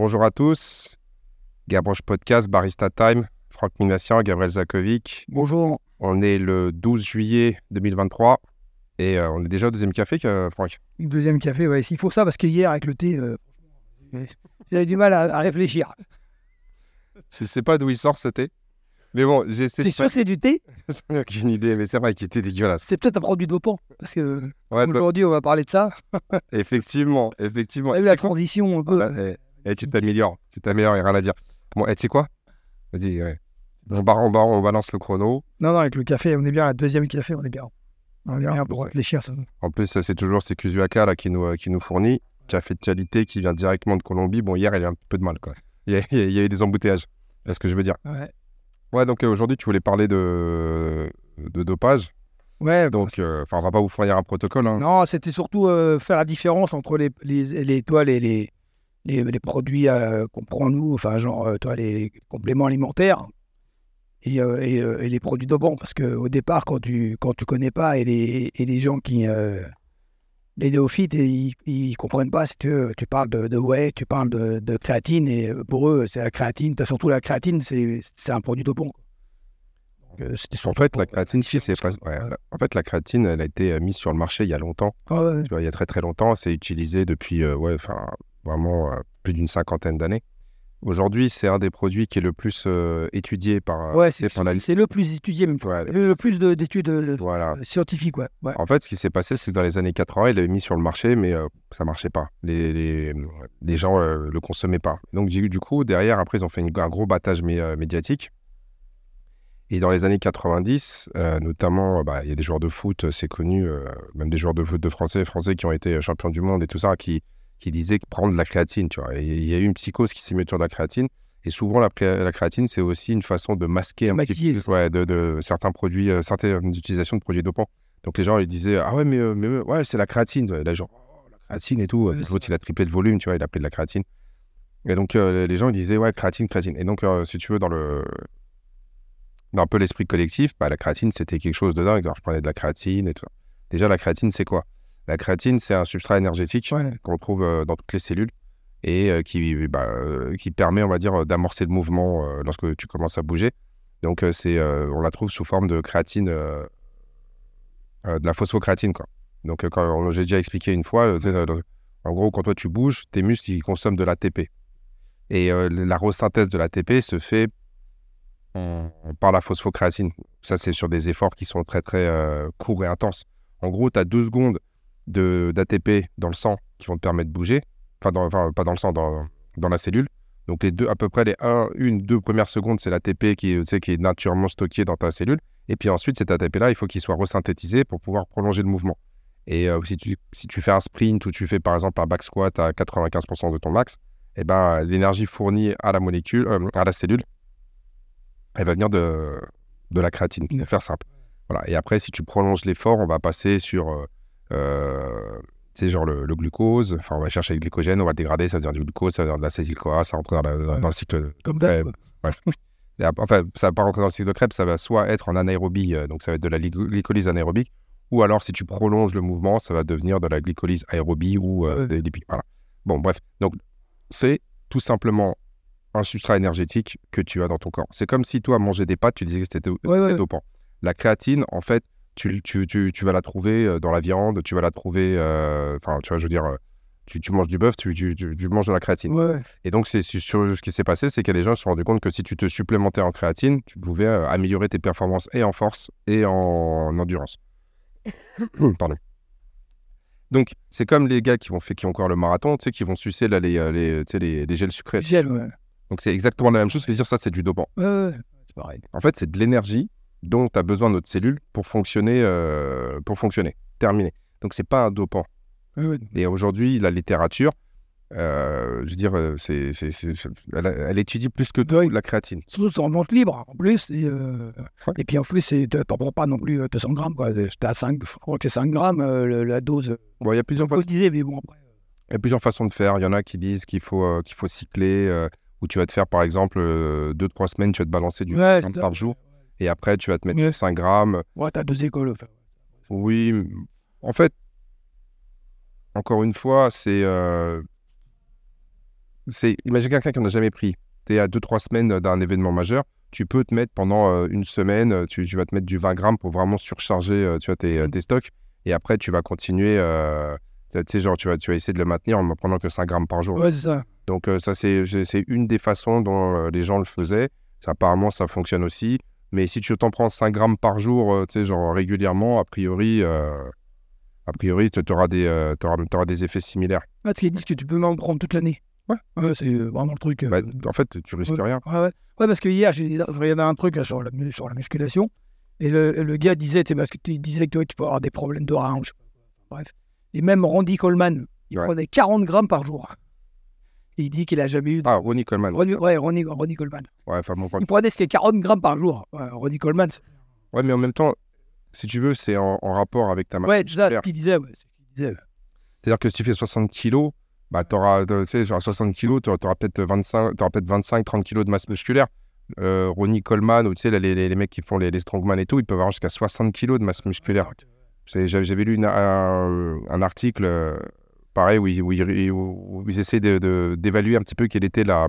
Bonjour à tous. Gabroche Podcast, Barista Time, Franck Minassian, Gabriel Zakovic. Bonjour. On est le 12 juillet 2023 et euh, on est déjà au deuxième café, que- Franck. Deuxième café, ouais. Il faut ça parce que hier, avec le thé, euh, j'avais du mal à, à réfléchir. Je sais pas d'où il sort ce thé. Mais bon, j'ai essayé C'est sûr que c'est du thé? Faire une idée, mais c'est vrai qu'il était dégueulasse. C'est peut-être un produit dopant. Parce que Ouais, aujourd'hui, on va parler de ça. effectivement, effectivement. On a eu la transition un peu. Voilà, et, et tu t'améliores, tu t'améliores, il n'y a rien à dire. Bon, et tu sais quoi? Vas-y, ouais. on, bar- on, bar- on balance le chrono. Non, non, avec le café, on est bien. Le deuxième café, on est bien. On est bien pour Ouais. réfléchir. Ça. En plus, c'est toujours Sekuzuaka là, qui, nous, euh, qui nous fournit. Café de qualité qui vient directement de Colombie. Bon, hier, il y a eu un peu de mal. Quoi. Il, y a, il y a- eu des embouteillages. C'est ce que je veux dire? Ouais. Ouais, donc euh, aujourd'hui, tu voulais parler de, de dopage. Ouais, Donc, euh, enfin, on va pas vous fournir un protocole. hein. Non, c'était surtout euh, faire la différence entre les, les, les, toi, les, les, les, les produits euh, qu'on prend nous, enfin, genre, euh, toi, les compléments alimentaires et, euh, et, euh, et les produits dopants. Parce qu'au départ, quand tu quand tu connais pas et les, et les gens qui. les néophytes, ils, ils comprennent pas si tu, tu parles de, de whey, tu parles de, de créatine, et pour eux, c'est la créatine. T'as surtout la créatine, c'est un produit C'était En fait, la créatine, si, c'est ouais, en fait, la créatine, elle a été mise sur le marché il y a longtemps. Ah ouais, Tu vois, il y a très très longtemps. C'est utilisé depuis, euh, ouais, enfin, vraiment euh, plus d'une cinquantaine d'années. Aujourd'hui, c'est un des produits qui est le plus euh, étudié par, ouais, c'est la le plus étudié, même. Ouais, Le plus de- d'études euh, Voilà. scientifiques, ouais. ouais. En fait, ce qui s'est passé, c'est que dans les années 80, il l'avait mis sur le marché, mais euh, ça marchait pas. Les, les, les gens euh, le consommaient pas. Donc, du du coup, derrière, après, ils ont fait une- un gros battage mé- euh, médiatique. Et dans les années 90, euh, notamment, euh, bah, il y a des joueurs de foot, euh, c'est connu, euh, même des joueurs de foot de français, français qui ont été euh, champions du monde et tout ça, qui, qui disaient que prendre de la créatine, tu vois. Il y a eu une psychose qui s'est mise autour de la créatine. Et souvent, la, la créatine, c'est aussi une façon de masquer un petit Maquiller. peu ouais, de, de certains produits, euh, certaines utilisations de produits dopants. Donc les gens ils disaient ah ouais mais, euh, mais euh, ouais c'est la créatine et là genre oh, la créatine et tout l'autre il a triplé de volume tu vois il a pris de la créatine et donc euh, les gens ils disaient ouais créatine créatine et donc euh, si tu veux dans le dans un peu l'esprit collectif bah, la créatine c'était quelque chose de dingue Alors, je prenais de la créatine et tout déjà la créatine c'est quoi? La créatine c'est un substrat énergétique Ouais. qu'on trouve euh, dans toutes les cellules et euh, qui, bah, euh, qui permet, on va dire, d'amorcer le mouvement lorsque tu commences à bouger. Donc, c'est, on la trouve sous forme de créatine, de la phosphocréatine. Quoi. Donc, quand j'ai déjà expliqué une fois, en gros, quand toi tu bouges, tes muscles ils consomment de l'ATP. Et euh, la resynthèse de l'ATP se fait en- par la phosphocréatine. Ça, c'est sur des efforts qui sont très, très euh, courts et intenses. En gros, tu as deux secondes de- d'ATP dans le sang qui vont te permettre de bouger enfin, enfin, pas dans le sang, dans, dans la cellule. Donc les deux, à peu près les 1, une, deux premières secondes, c'est l'ATP qui, est- qui est naturellement stocké dans ta cellule. Et puis ensuite, cet ATP-là, il faut qu'il soit resynthétisé pour pouvoir prolonger le mouvement. Et euh, si, tu, si tu fais un sprint ou tu fais par exemple un back squat à 95% de ton max, eh ben, l'énergie fournie à la molécule, euh, à la cellule, elle va venir de, de la créatine, pour faire simple. Voilà. Et après, si tu prolonges l'effort, on va passer sur euh, c'est genre le, le glucose. Enfin, on va chercher le glycogène, on va dégrader, ça devient du glucose, ça devient de l'acétyl-CoA, ça rentre dans, la- Ouais. dans le cycle. Comme Ouais. d'hab. ap- enfin, ça va pas rentrer dans le cycle de Krebs, ça va soit être en anaérobie, euh, donc ça va être de la glyco- glycolyse anaérobique, ou alors si tu prolonges le mouvement, ça va devenir de la glycolyse aérobie ou euh, Ouais. des lipides. Voilà. Bon, bref. Donc, c'est tout simplement un substrat énergétique que tu as dans ton corps. C'est comme si toi, manger des pâtes, tu disais que c'était Ouais, ouais. dopant. La créatine, en fait, tu, tu, tu, tu vas la trouver euh, dans la viande, tu vas la trouver, euh, enfin, tu vois, je veux dire, euh, tu, tu manges du bœuf, tu, tu, manges de la créatine. Ouais. Et donc, c'est sur ce qui s'est passé, c'est que les gens se sont rendus compte que si tu te supplémentais en créatine, tu pouvais améliorer tes performances et en force et en endurance. Pardon. Donc, c'est comme les gars qui vont faire, qui ont encore le marathon, tu sais, qui vont sucer là, les, les, tu sais, les, les gels sucrés. Gel, ouais. Donc, c'est exactement la même chose que dire ça, c'est du dopant. Ouais, ouais. C'est pareil. En fait, c'est de l'énergie dont tu as besoin notre cellule pour fonctionner. euh, pour fonctionner. Terminé. Donc, c'est pas un dopant. Ouais. Et aujourd'hui, la littérature, euh, je veux dire, euh, c'est, c'est- c'est- c'est- elle, elle étudie plus que tout Oui. la créatine. Surtout, en vente libre, en plus. Et, euh, Ouais. et puis, en plus, c'est- t'en prends pas non plus euh, 200 grammes, quoi. À 5, je crois que c'est 5 grammes, euh, la dose. Bon, il y a plusieurs, façons, disais, mais bon, après. il y a plusieurs façons de faire. Il y en a qui disent qu'il faut, qu'il faut cycler, où tu vas te faire, par exemple, 2-3 semaines, tu vas te balancer du Ouais, 30 c'est ça. par jour. Et après, tu vas te mettre Ouais. 5 grammes. Ouais, t'as deux écoles. enfin. Oui, en fait, encore une fois, c'est. euh, imagine quelqu'un qui n'a jamais pris. Tu es à 2-3 semaines d'un événement majeur. Tu peux te mettre pendant euh, une semaine, euh, tu, tu vas te mettre du 20 grammes pour vraiment surcharger euh, tu vois, tes, tes stocks. Et après, tu vas continuer. euh, tu sais, genre, tu vas, tu vas essayer de le maintenir en ne prenant que 5 grammes par jour. Ouais, c'est ça. Donc, euh, ça, c'est une des façons dont euh, les gens le faisaient. Ça, apparemment, ça fonctionne aussi. Mais si tu t'en prends 5 grammes par jour, euh, tu sais, genre régulièrement, a priori, euh, a priori, tu auras, des, euh, t'auras- t'auras des effets similaires. Ouais, parce qu'ils disent que tu peux même en prendre toute l'année. Ouais. c'est vraiment le truc. euh, Bah, en fait, tu risques ouais. rien. Ouais, ouais. Ouais, parce que hier, j'ai je regardais un truc là, sur, la, sur la musculation. Et le, le gars disait, parce que tu disais que toi, tu peux avoir des problèmes de quoi. Bref. Et même Randy Coleman, il prenait 40 grammes par jour. Il dit qu'il a jamais eu. De... Ah, Ronnie Coleman. Ronnie, ouais, Ronnie, Ronnie Coleman. Ouais, enfin, bon. Il prenait ce qui est 40 grammes par jour. Ouais, Ronnie Coleman. Ouais, mais en même temps, si tu veux, c'est en, en rapport avec ta masse Ouais, c'est ce qu'il disait. Ouais, ce. C'est-à-dire que si tu fais 60 kilos, bah, t'auras, tu sais, genre 60 kilos, tu auras peut-être 25, t'auras peut-être 25, 30 kilos de masse musculaire. Euh, Ronnie Coleman, ou tu sais, les, les, les mecs qui font les, les strongman et tout, ils peuvent avoir jusqu'à 60 kilos de masse musculaire. C'est- J'avais j'avais lu une- un, un article, euh, pareil, où ils, où ils- où ils essaient d'évaluer un petit peu quelle était la,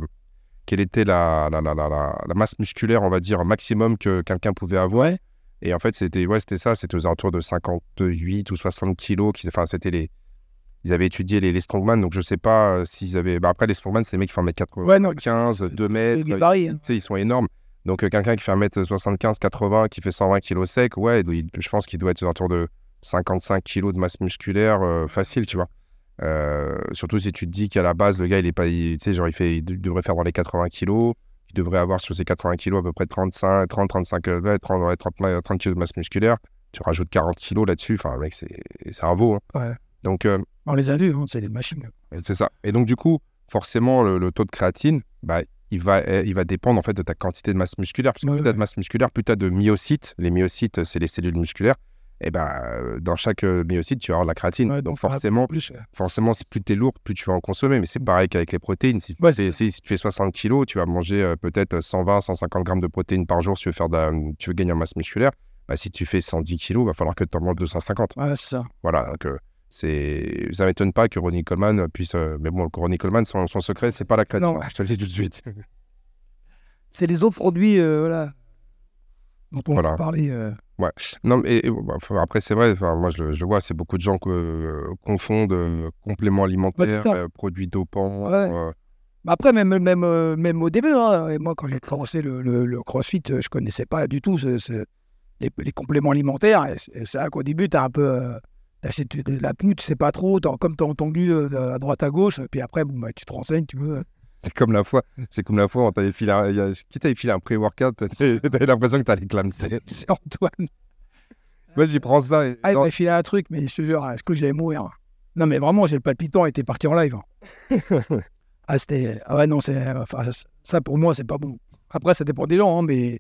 quelle était la, la, la, la, masse musculaire, on va dire, maximum que quelqu'un pouvait avoir. Ouais. Et en fait, c'était ouais, ça, c'était aux alentours de 58 ou 60 kilos. Qui, enfin, c'était les. Ils avaient étudié les, les strongman, donc je sais pas euh, s'ils avaient. Bah, après, les strongman, c'est les mecs qui font 1m95, Ouais, non, 2 C'est mètres. hein. Ils sont énormes. Donc, euh, quelqu'un qui fait 1m75, 80, qui fait 120 kilos sec, ouais, il- je pense qu'il doit être aux alentours de 55 kilos de masse musculaire euh, facile, tu vois. Euh, surtout si tu te dis qu'à la base, le gars, il est pas. Tu sais, genre, il, fait, il devrait faire dans les 80 kilos. Il devrait avoir sur ses 80 kilos à peu près 35, 30, 35, euh, ouais, 30, ouais, 30, ouais, 30 kilos de masse musculaire. Tu rajoutes 40 kilos là-dessus. Enfin, mec, c'est c'est un veau. hein. Ouais. Donc, euh, On les a vus, hein, c'est des machines. c'est ça. Et donc, du coup, forcément, le, le taux de créatine, bah, il, va, eh, il va dépendre en fait de ta quantité de masse musculaire. Parce que Ouais, plus tu as ouais. de masse musculaire, plus tu as de myocytes. Les myocytes, c'est les cellules musculaires. Et ben, euh, dans chaque euh, myocyte, tu vas avoir de la créatine. Ouais, donc, forcément, plus. forcément, plus tu es lourd, plus tu vas en consommer. Mais c'est pareil qu'avec les protéines. Si, Ouais, c'est- si, si tu fais 60 kilos, tu vas manger euh, peut-être 120, 150 grammes de protéines par jour si tu veux, faire la- tu veux gagner en masse musculaire. Bah, si tu fais 110 kilos, il va falloir que tu en manges 250. Ouais, c'est ça. Voilà, donc euh, c'est... ça m'étonne pas que Ronnie Coleman puisse... euh, Mais bon, Ronnie Coleman, son, son secret, c'est pas la créatine. Non. Je te le dis tout de suite. C'est les autres produits voilà, dont on Voilà. va parler. Euh, non, mais bah, après, c'est vrai, enfin, moi je le, je le vois, c'est beaucoup de gens qui confondent euh, compléments alimentaires, euh, produits dopants. Ouais. euh, Bah Après, même, même, euh, même au début, hein, et moi, quand j'ai commencé le, le, le crossfit, euh, je connaissais pas du tout ce- ce- les, les compléments alimentaires. C'est vrai qu'au début, tu as un peu. euh, de la pneu, tu sais pas trop, comme tu as entendu euh, à droite à gauche, puis après, bon, bah, tu te renseignes, tu veux. C'est comme la fois, c'est comme la fois, on t'avait filé un, qui t'avait filé un pré-workout, t'avais l'impression que t'allais clamser. C'est Antoine. Vas-y, prends ça. Et... Ah, il m'a filé un truc, mais je te jure, est-ce que j'allais mourir? Non, mais vraiment, j'ai le palpitant, était parti en live. ah, c'était. Ah ouais, non, c'est. Enfin, ça, pour moi, c'est pas bon. Après, ça dépend des gens, hein, mais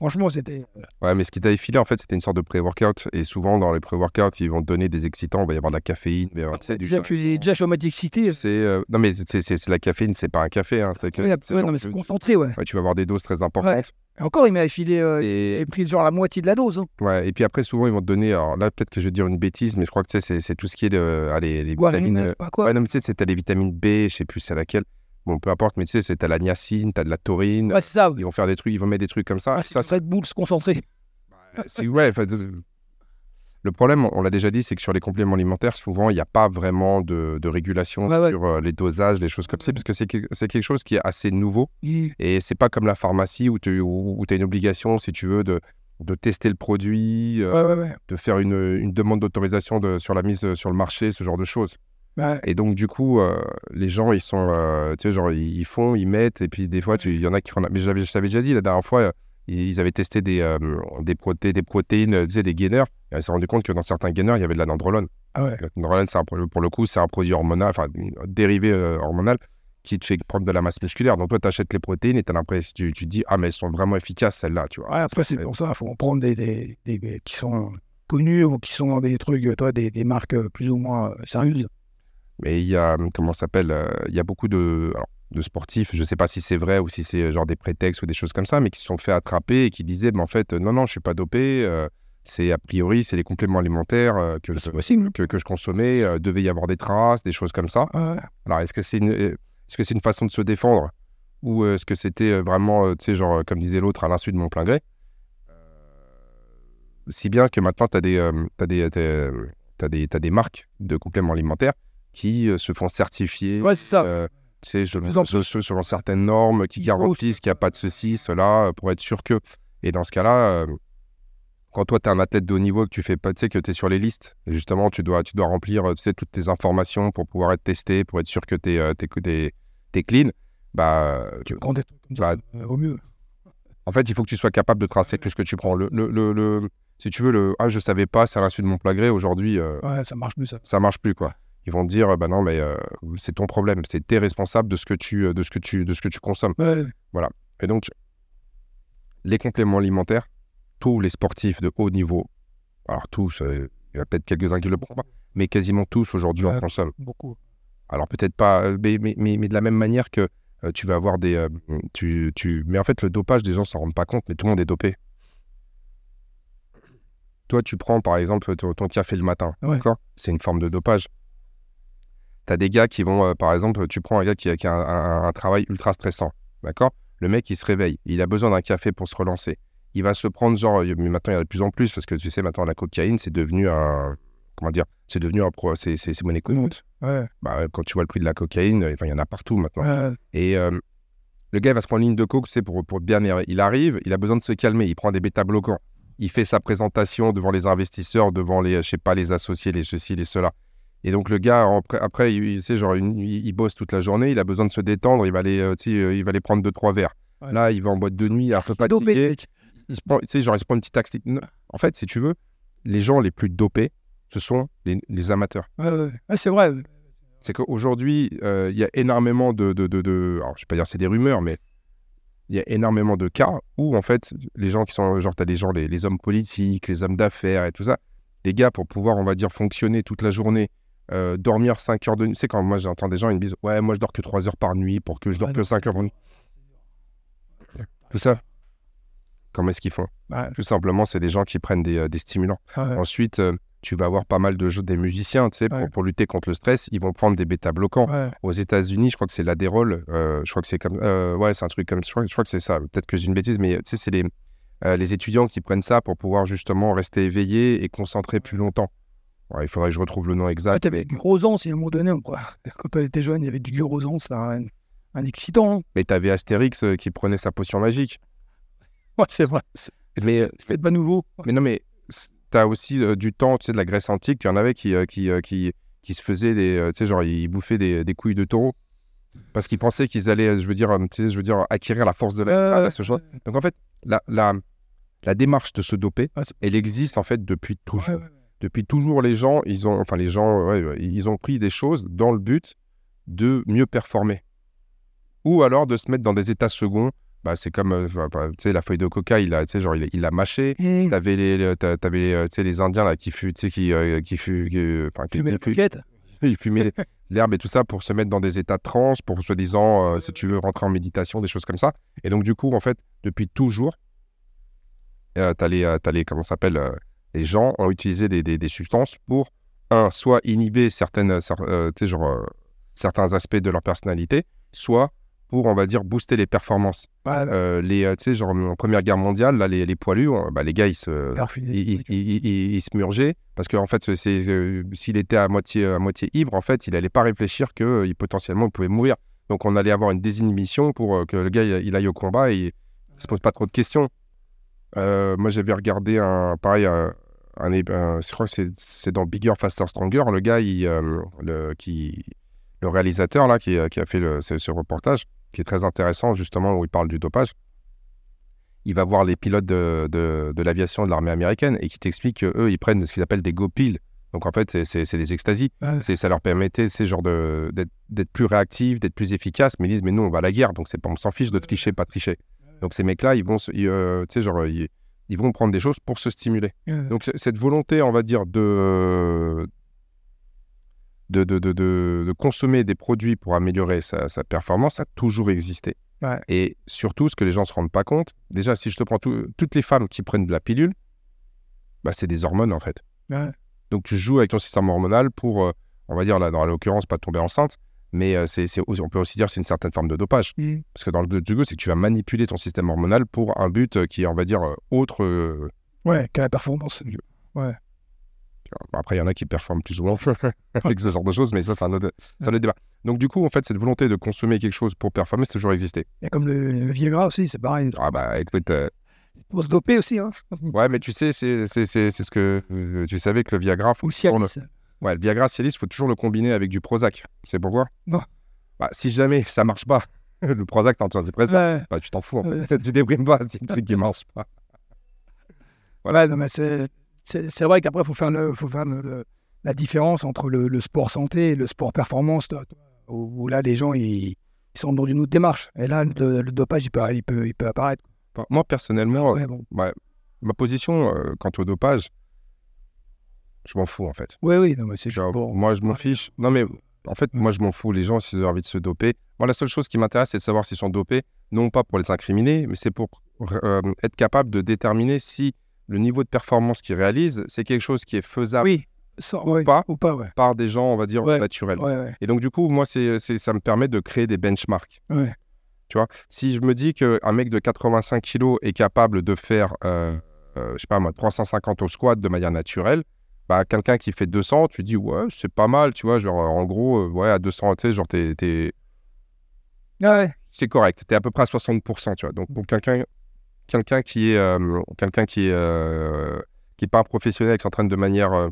franchement, c'était. Ouais, mais ce qui t'avait filé, en fait, c'était une sorte de pré-workout. Et souvent, dans les pré-workouts, ils vont te donner des excitants. Il va y avoir de la caféine. Il va y avoir, tu du Déjà, je déjà, excité. C'est euh, non mais c'est c'est- c'est la caféine, c'est pas un café. Hein, c'est que- Ouais, c'est ouais, genre non, mais c'est concentré, ouais. ouais, tu vas avoir des doses très importantes. Encore, il m'avait filé. euh, Et, pris genre la moitié de la dose. Hein. ouais, et puis après souvent ils vont te donner. Alors là peut-être que je vais dire une bêtise, mais je crois que c'est c'est tout ce qui est de, allez, les Guarine, vitamines. je sais euh, pas quoi. Ouais non mais tu sais c'est t'as les vitamines B, je sais plus c'est laquelle. Bon peu importe, mais tu sais c'est t'as la niacine, t'as de la taurine. Ouais, c'est ça. Ils vont faire des trucs, ils vont mettre des trucs comme ça. Ah, ça, Red Bull concentré. ça, c'est ouais. Le problème, on l'a déjà dit, c'est que sur les compléments alimentaires, souvent, il n'y a pas vraiment de, de régulation Ouais, ouais. sur euh, les dosages, les choses comme ça, parce que c'est que- c'est quelque chose qui est assez nouveau. Et c'est pas comme la pharmacie où tu as une obligation, si tu veux, de, de tester le produit, euh, de faire une, une demande d'autorisation de- sur la mise sur le marché, ce genre de choses. Ouais. Et donc, du coup, euh, les gens, ils sont, euh, tu sais, genre, ils font, ils mettent, et puis des fois, il y en a qui font. Mais je t'avais déjà dit la dernière fois, euh, ils avaient testé des, euh, des, proté- des protéines, tu sais, des gainers, et ils se sont rendu compte que dans certains gainers, il y avait de la nandrolone. Ah ouais. La nandrolone, un pour le coup, c'est un produit hormonal, enfin, dérivé hormonal qui te fait prendre de la masse musculaire. Donc, toi, tu achètes les protéines et as l'impression, tu, tu te dis, ah, mais elles sont vraiment efficaces, celles-là, tu vois. Ouais, après, c'est pour ça, il faut en prendre des, des, qui sont connus ou qui sont dans des trucs, toi, des, des marques plus ou moins sérieuses. Mais il y a, hum, comment s'appelle, euh, il y a beaucoup de, alors, de sportifs, je sais pas si c'est vrai ou si c'est genre des prétextes ou des choses comme ça, mais qui se sont fait attraper et qui disaient, mais en fait, non, non, je suis pas dopé, euh, c'est a priori, c'est les compléments alimentaires euh, que, je- possible. que, que je consommais, euh, devait y avoir des traces, des choses comme ça. Ouais. Alors, est-ce que c'est une, est-ce que c'est une façon de se défendre ou est-ce que c'était vraiment, tu sais, genre, comme disait l'autre, à l'insu de mon plein gré? Si bien que maintenant, tu as, des, t'as des, des, t'as des marques de compléments alimentaires qui se font certifier. Ouais, c'est ça. tu sais, selon, selon, certaines normes qui garantissent qu'il n'y a pas de ceci, cela, pour être sûr que. Et dans ce cas-là, quand toi, tu es un athlète de haut niveau, que tu fais pas, tu sais, que tu es sur les listes, justement, tu dois, tu dois remplir tu sais, toutes tes informations pour pouvoir être testé, pour être sûr que tu es, es, clean. Bah, tu prends des trucs comme ça, bah, euh, au mieux. En fait, il faut que tu sois capable de tracer tout ce que tu prends. Le, le, le, si tu veux, le ah, je savais pas, c'est à l'insu de mon plat gré, aujourd'hui. Euh, ouais, ça marche plus, ça. Ça marche plus, quoi. Ils vont te dire, bah non, mais euh, c'est ton problème, c'est t'es responsable de ce que tu, de ce que tu, de ce que tu consommes. Voilà. Et donc, les compléments alimentaires, tous les sportifs de haut niveau, alors tous, euh, il y a peut-être quelques-uns qui le prennent pas, mais quasiment tous aujourd'hui en consomment. Beaucoup. Alors peut-être pas, euh, mais, mais, mais, de la même manière que euh, tu vas avoir des... tu, tu... Mais en fait, le dopage, des gens s'en rendent pas compte, mais tout le monde est dopé. Toi, tu prends par exemple ton, café le matin, d'accord? C'est une forme de dopage. Tu as des gars qui vont, par exemple, tu prends un gars qui, a un, un travail ultra stressant, d'accord? Le mec, il se réveille, il a besoin d'un café pour se relancer il va se prendre genre, mais maintenant il y en a de plus en plus parce que tu sais maintenant la cocaïne c'est devenu un, comment dire, c'est devenu un pro, c'est c'est monnaie courante. Ouais. Bah, quand tu vois le prix de la cocaïne, il y en a partout maintenant. Et euh, le gars il va se prendre une ligne de coke, c'est pour pour bien il arrive, il a besoin de se calmer, il prend des bêta bloquants, il fait sa présentation devant les investisseurs, devant les, je sais pas les associés, les ceci, les cela. Et donc le gars après, il, sait genre il, bosse toute la journée, il a besoin de se détendre, il va aller, euh, euh, il va aller prendre deux trois verres. Là, il va en boîte de nuit, un peu fatigué il se prend, genre, il se prend une petite taxe. En fait, si tu veux, les gens les plus dopés, ce sont les, amateurs. Ouais, ouais. c'est vrai. C'est qu'aujourd'hui, euh, il y a énormément de, de, de, Alors, je vais pas dire c'est des rumeurs, mais il y a énormément de cas où, en fait, les gens qui sont. Genre, tu as des gens, les, les, hommes politiques, les hommes d'affaires et tout ça. Les gars, pour pouvoir, on va dire, fonctionner toute la journée, euh, dormir 5 heures de nuit. Sais, quand moi, j'entends des gens, ils me disent Ouais, moi, je dors que 3 heures par nuit pour que je dors que 5 heures par nuit. Tout ça, Comment est-ce qu'ils font? Tout simplement, c'est des gens qui prennent des, euh, stimulants. Ensuite, euh, tu vas avoir pas mal de jeux des musiciens, tu sais, pour, lutter contre le stress, ils vont prendre des bêta-bloquants. Aux États-Unis, je crois que c'est l'adérol. Euh, je crois que c'est comme. ouais, c'est un truc comme. Je crois, je crois que c'est ça. Peut-être que j'ai une bêtise, mais tu sais, c'est les, les étudiants qui prennent ça pour pouvoir justement rester éveillés et concentrés plus longtemps. Il faudrait que je retrouve le nom exact. tu avais du Grosan, si à un moment donné, quand on était jeune, il y avait du Grosan, c'est un, un, excitant. Hein. Mais tu avais Astérix qui prenait sa potion magique c'est vrai. Mais c'est pas nouveau. Mais non, mais tu as aussi euh, du temps, tu sais, de la Grèce antique, il y en avait qui, euh, qui, euh, qui, qui, se faisaient des. tu sais, genre, ils bouffaient des, des couilles de taureau parce qu'ils pensaient qu'ils allaient, je veux dire, tu sais, je veux dire, acquérir la force de la. ce Donc en fait, la, la, la, démarche de se doper, elle existe en fait depuis toujours. Depuis toujours, les gens, ils ont, enfin les gens, ils ont pris des choses dans le but de mieux performer, ou alors de se mettre dans des états seconds. Bah, c'est comme euh, bah, tu sais la feuille de coca il a tu sais genre il, il a mâché. Mmh. t'avais les t'avais euh, tu sais les indiens là qui tu sais qui euh, qui enfin qui, fumaient ils fumaient l'herbe et tout ça pour se mettre dans des états de transe pour soi-disant si tu veux rentrer en méditation des choses comme ça. Et donc du coup en fait depuis toujours t'as les as les comment s'appelle les gens ont utilisé des, des, des, substances pour un soit inhiber certaines tu sais genre certains aspects de leur personnalité soit pour, on va dire, booster les performances. Euh, les, euh, tu sais, genre en Première Guerre mondiale, là, les, les poilus, hein, bah, les gars, ils se, ils, ils, se murgeaient parce qu'en fait, c'est, euh, s'il était à moitié, à moitié ivre, en fait, il n'allait pas réfléchir que il, potentiellement il pouvait mourir. Donc, on allait avoir une désinhibition pour que le gars il, aille au combat et ne se pose pas trop de questions. Moi, j'avais regardé un, pareil, un, je crois que c'est, dans Bigger, Faster, Stronger. Le gars, il, le, qui, le réalisateur là qui, qui a fait le, ce reportage, qui est très intéressant, justement, où il parle du dopage. Il va voir les pilotes de, de, l'aviation de l'armée américaine et qui t'explique qu'eux, ils prennent ce qu'ils appellent des go-pills. Donc en fait, c'est des extasies. Ça leur permettait ces genres d'être plus réactifs, d'être plus efficaces. Mais ils disent, mais nous, on va à la guerre, donc on s'en fiche de tricher, pas tricher. Donc ces mecs-là, ils vont, euh, genre, ils, ils, vont prendre des choses pour se stimuler. Donc cette volonté, on va dire, de, de, de, de, de, consommer des produits pour améliorer sa, performance a toujours existé. Et surtout, ce que les gens ne se rendent pas compte, déjà, si je te prends toutes les femmes qui prennent de la pilule, bah, c'est des hormones en fait. Donc tu joues avec ton système hormonal pour, euh, on va dire, là, dans l'occurrence, pas tomber enceinte. Mais euh, c'est, c'est- on peut aussi dire que c'est une certaine forme de dopage. Mm. Parce que dans le judo, c'est que tu vas manipuler ton système hormonal pour un but euh, qui est, on va dire, euh, autre. euh, Ouais, qu'à la performance. Après, il y en a qui performent plus ou moins avec ce genre de choses, mais ça, c'est un, autre, c'est un autre débat. Donc, du coup, en fait, cette volonté de consommer quelque chose pour performer, c'est toujours existé. A comme le, le Viagra aussi, c'est pareil. Ah bah, écoute, euh, C'est Pour se doper aussi, hein. ouais, mais tu sais, c'est, c'est, c'est, c'est ce que tu savais que le Viagra, faut Ou Cialis. Ouais, le Viagra Cialis, il faut toujours le combiner avec du Prozac. C'est pourquoi? Non. Bah, si jamais ça marche pas, le Prozac, t'es antidépresseur, Ouais. bah, tu t'en fous. en Ouais. fait. tu déprimes pas si le truc qui marche pas. Voilà, non, mais c'est, c'est, c'est vrai qu'après, il faut faire, le, faut faire le- le- la différence entre le, le sport santé et le sport performance, où, où là, les gens, ils, ils sont dans une autre démarche. Et là, le, dopage, il peut, il peut, il peut apparaître. Moi, personnellement, Ouais, bon. ouais, ma position euh, quant au dopage, je m'en fous en fait. Oui, oui, non, mais c'est Genre, bon. moi, je m'en fiche. Non, mais en fait, moi, je m'en fous. Les gens, s'ils ont envie de se doper. Moi, la seule chose qui m'intéresse, c'est de savoir s'ils sont dopés, non pas pour les incriminer, mais c'est pour euh, être capable de déterminer si le niveau de performance qu'ils réalisent, c'est quelque chose qui est faisable Oui, sans, ouais, pas. ou pas, ouais. par des gens, on va dire, Ouais. naturels. Et donc, du coup, moi, c'est, ça me permet de créer des benchmarks. Tu vois, si je me dis qu'un mec de 85 kilos est capable de faire, euh, euh, je sais pas moi, 350 au squat de manière naturelle, bah, quelqu'un qui fait 200, tu dis, ouais, c'est pas mal, tu vois, genre, en gros, euh, ouais, à 200, tu sais, genre, t'es, t'es- Ah ouais. c'est correct, t'es à peu près à 60%, tu vois. Donc, pour quelqu'un, quelqu'un qui est, euh, quelqu'un qui est, euh, qui est pas un professionnel, qui s'entraîne de manière, euh,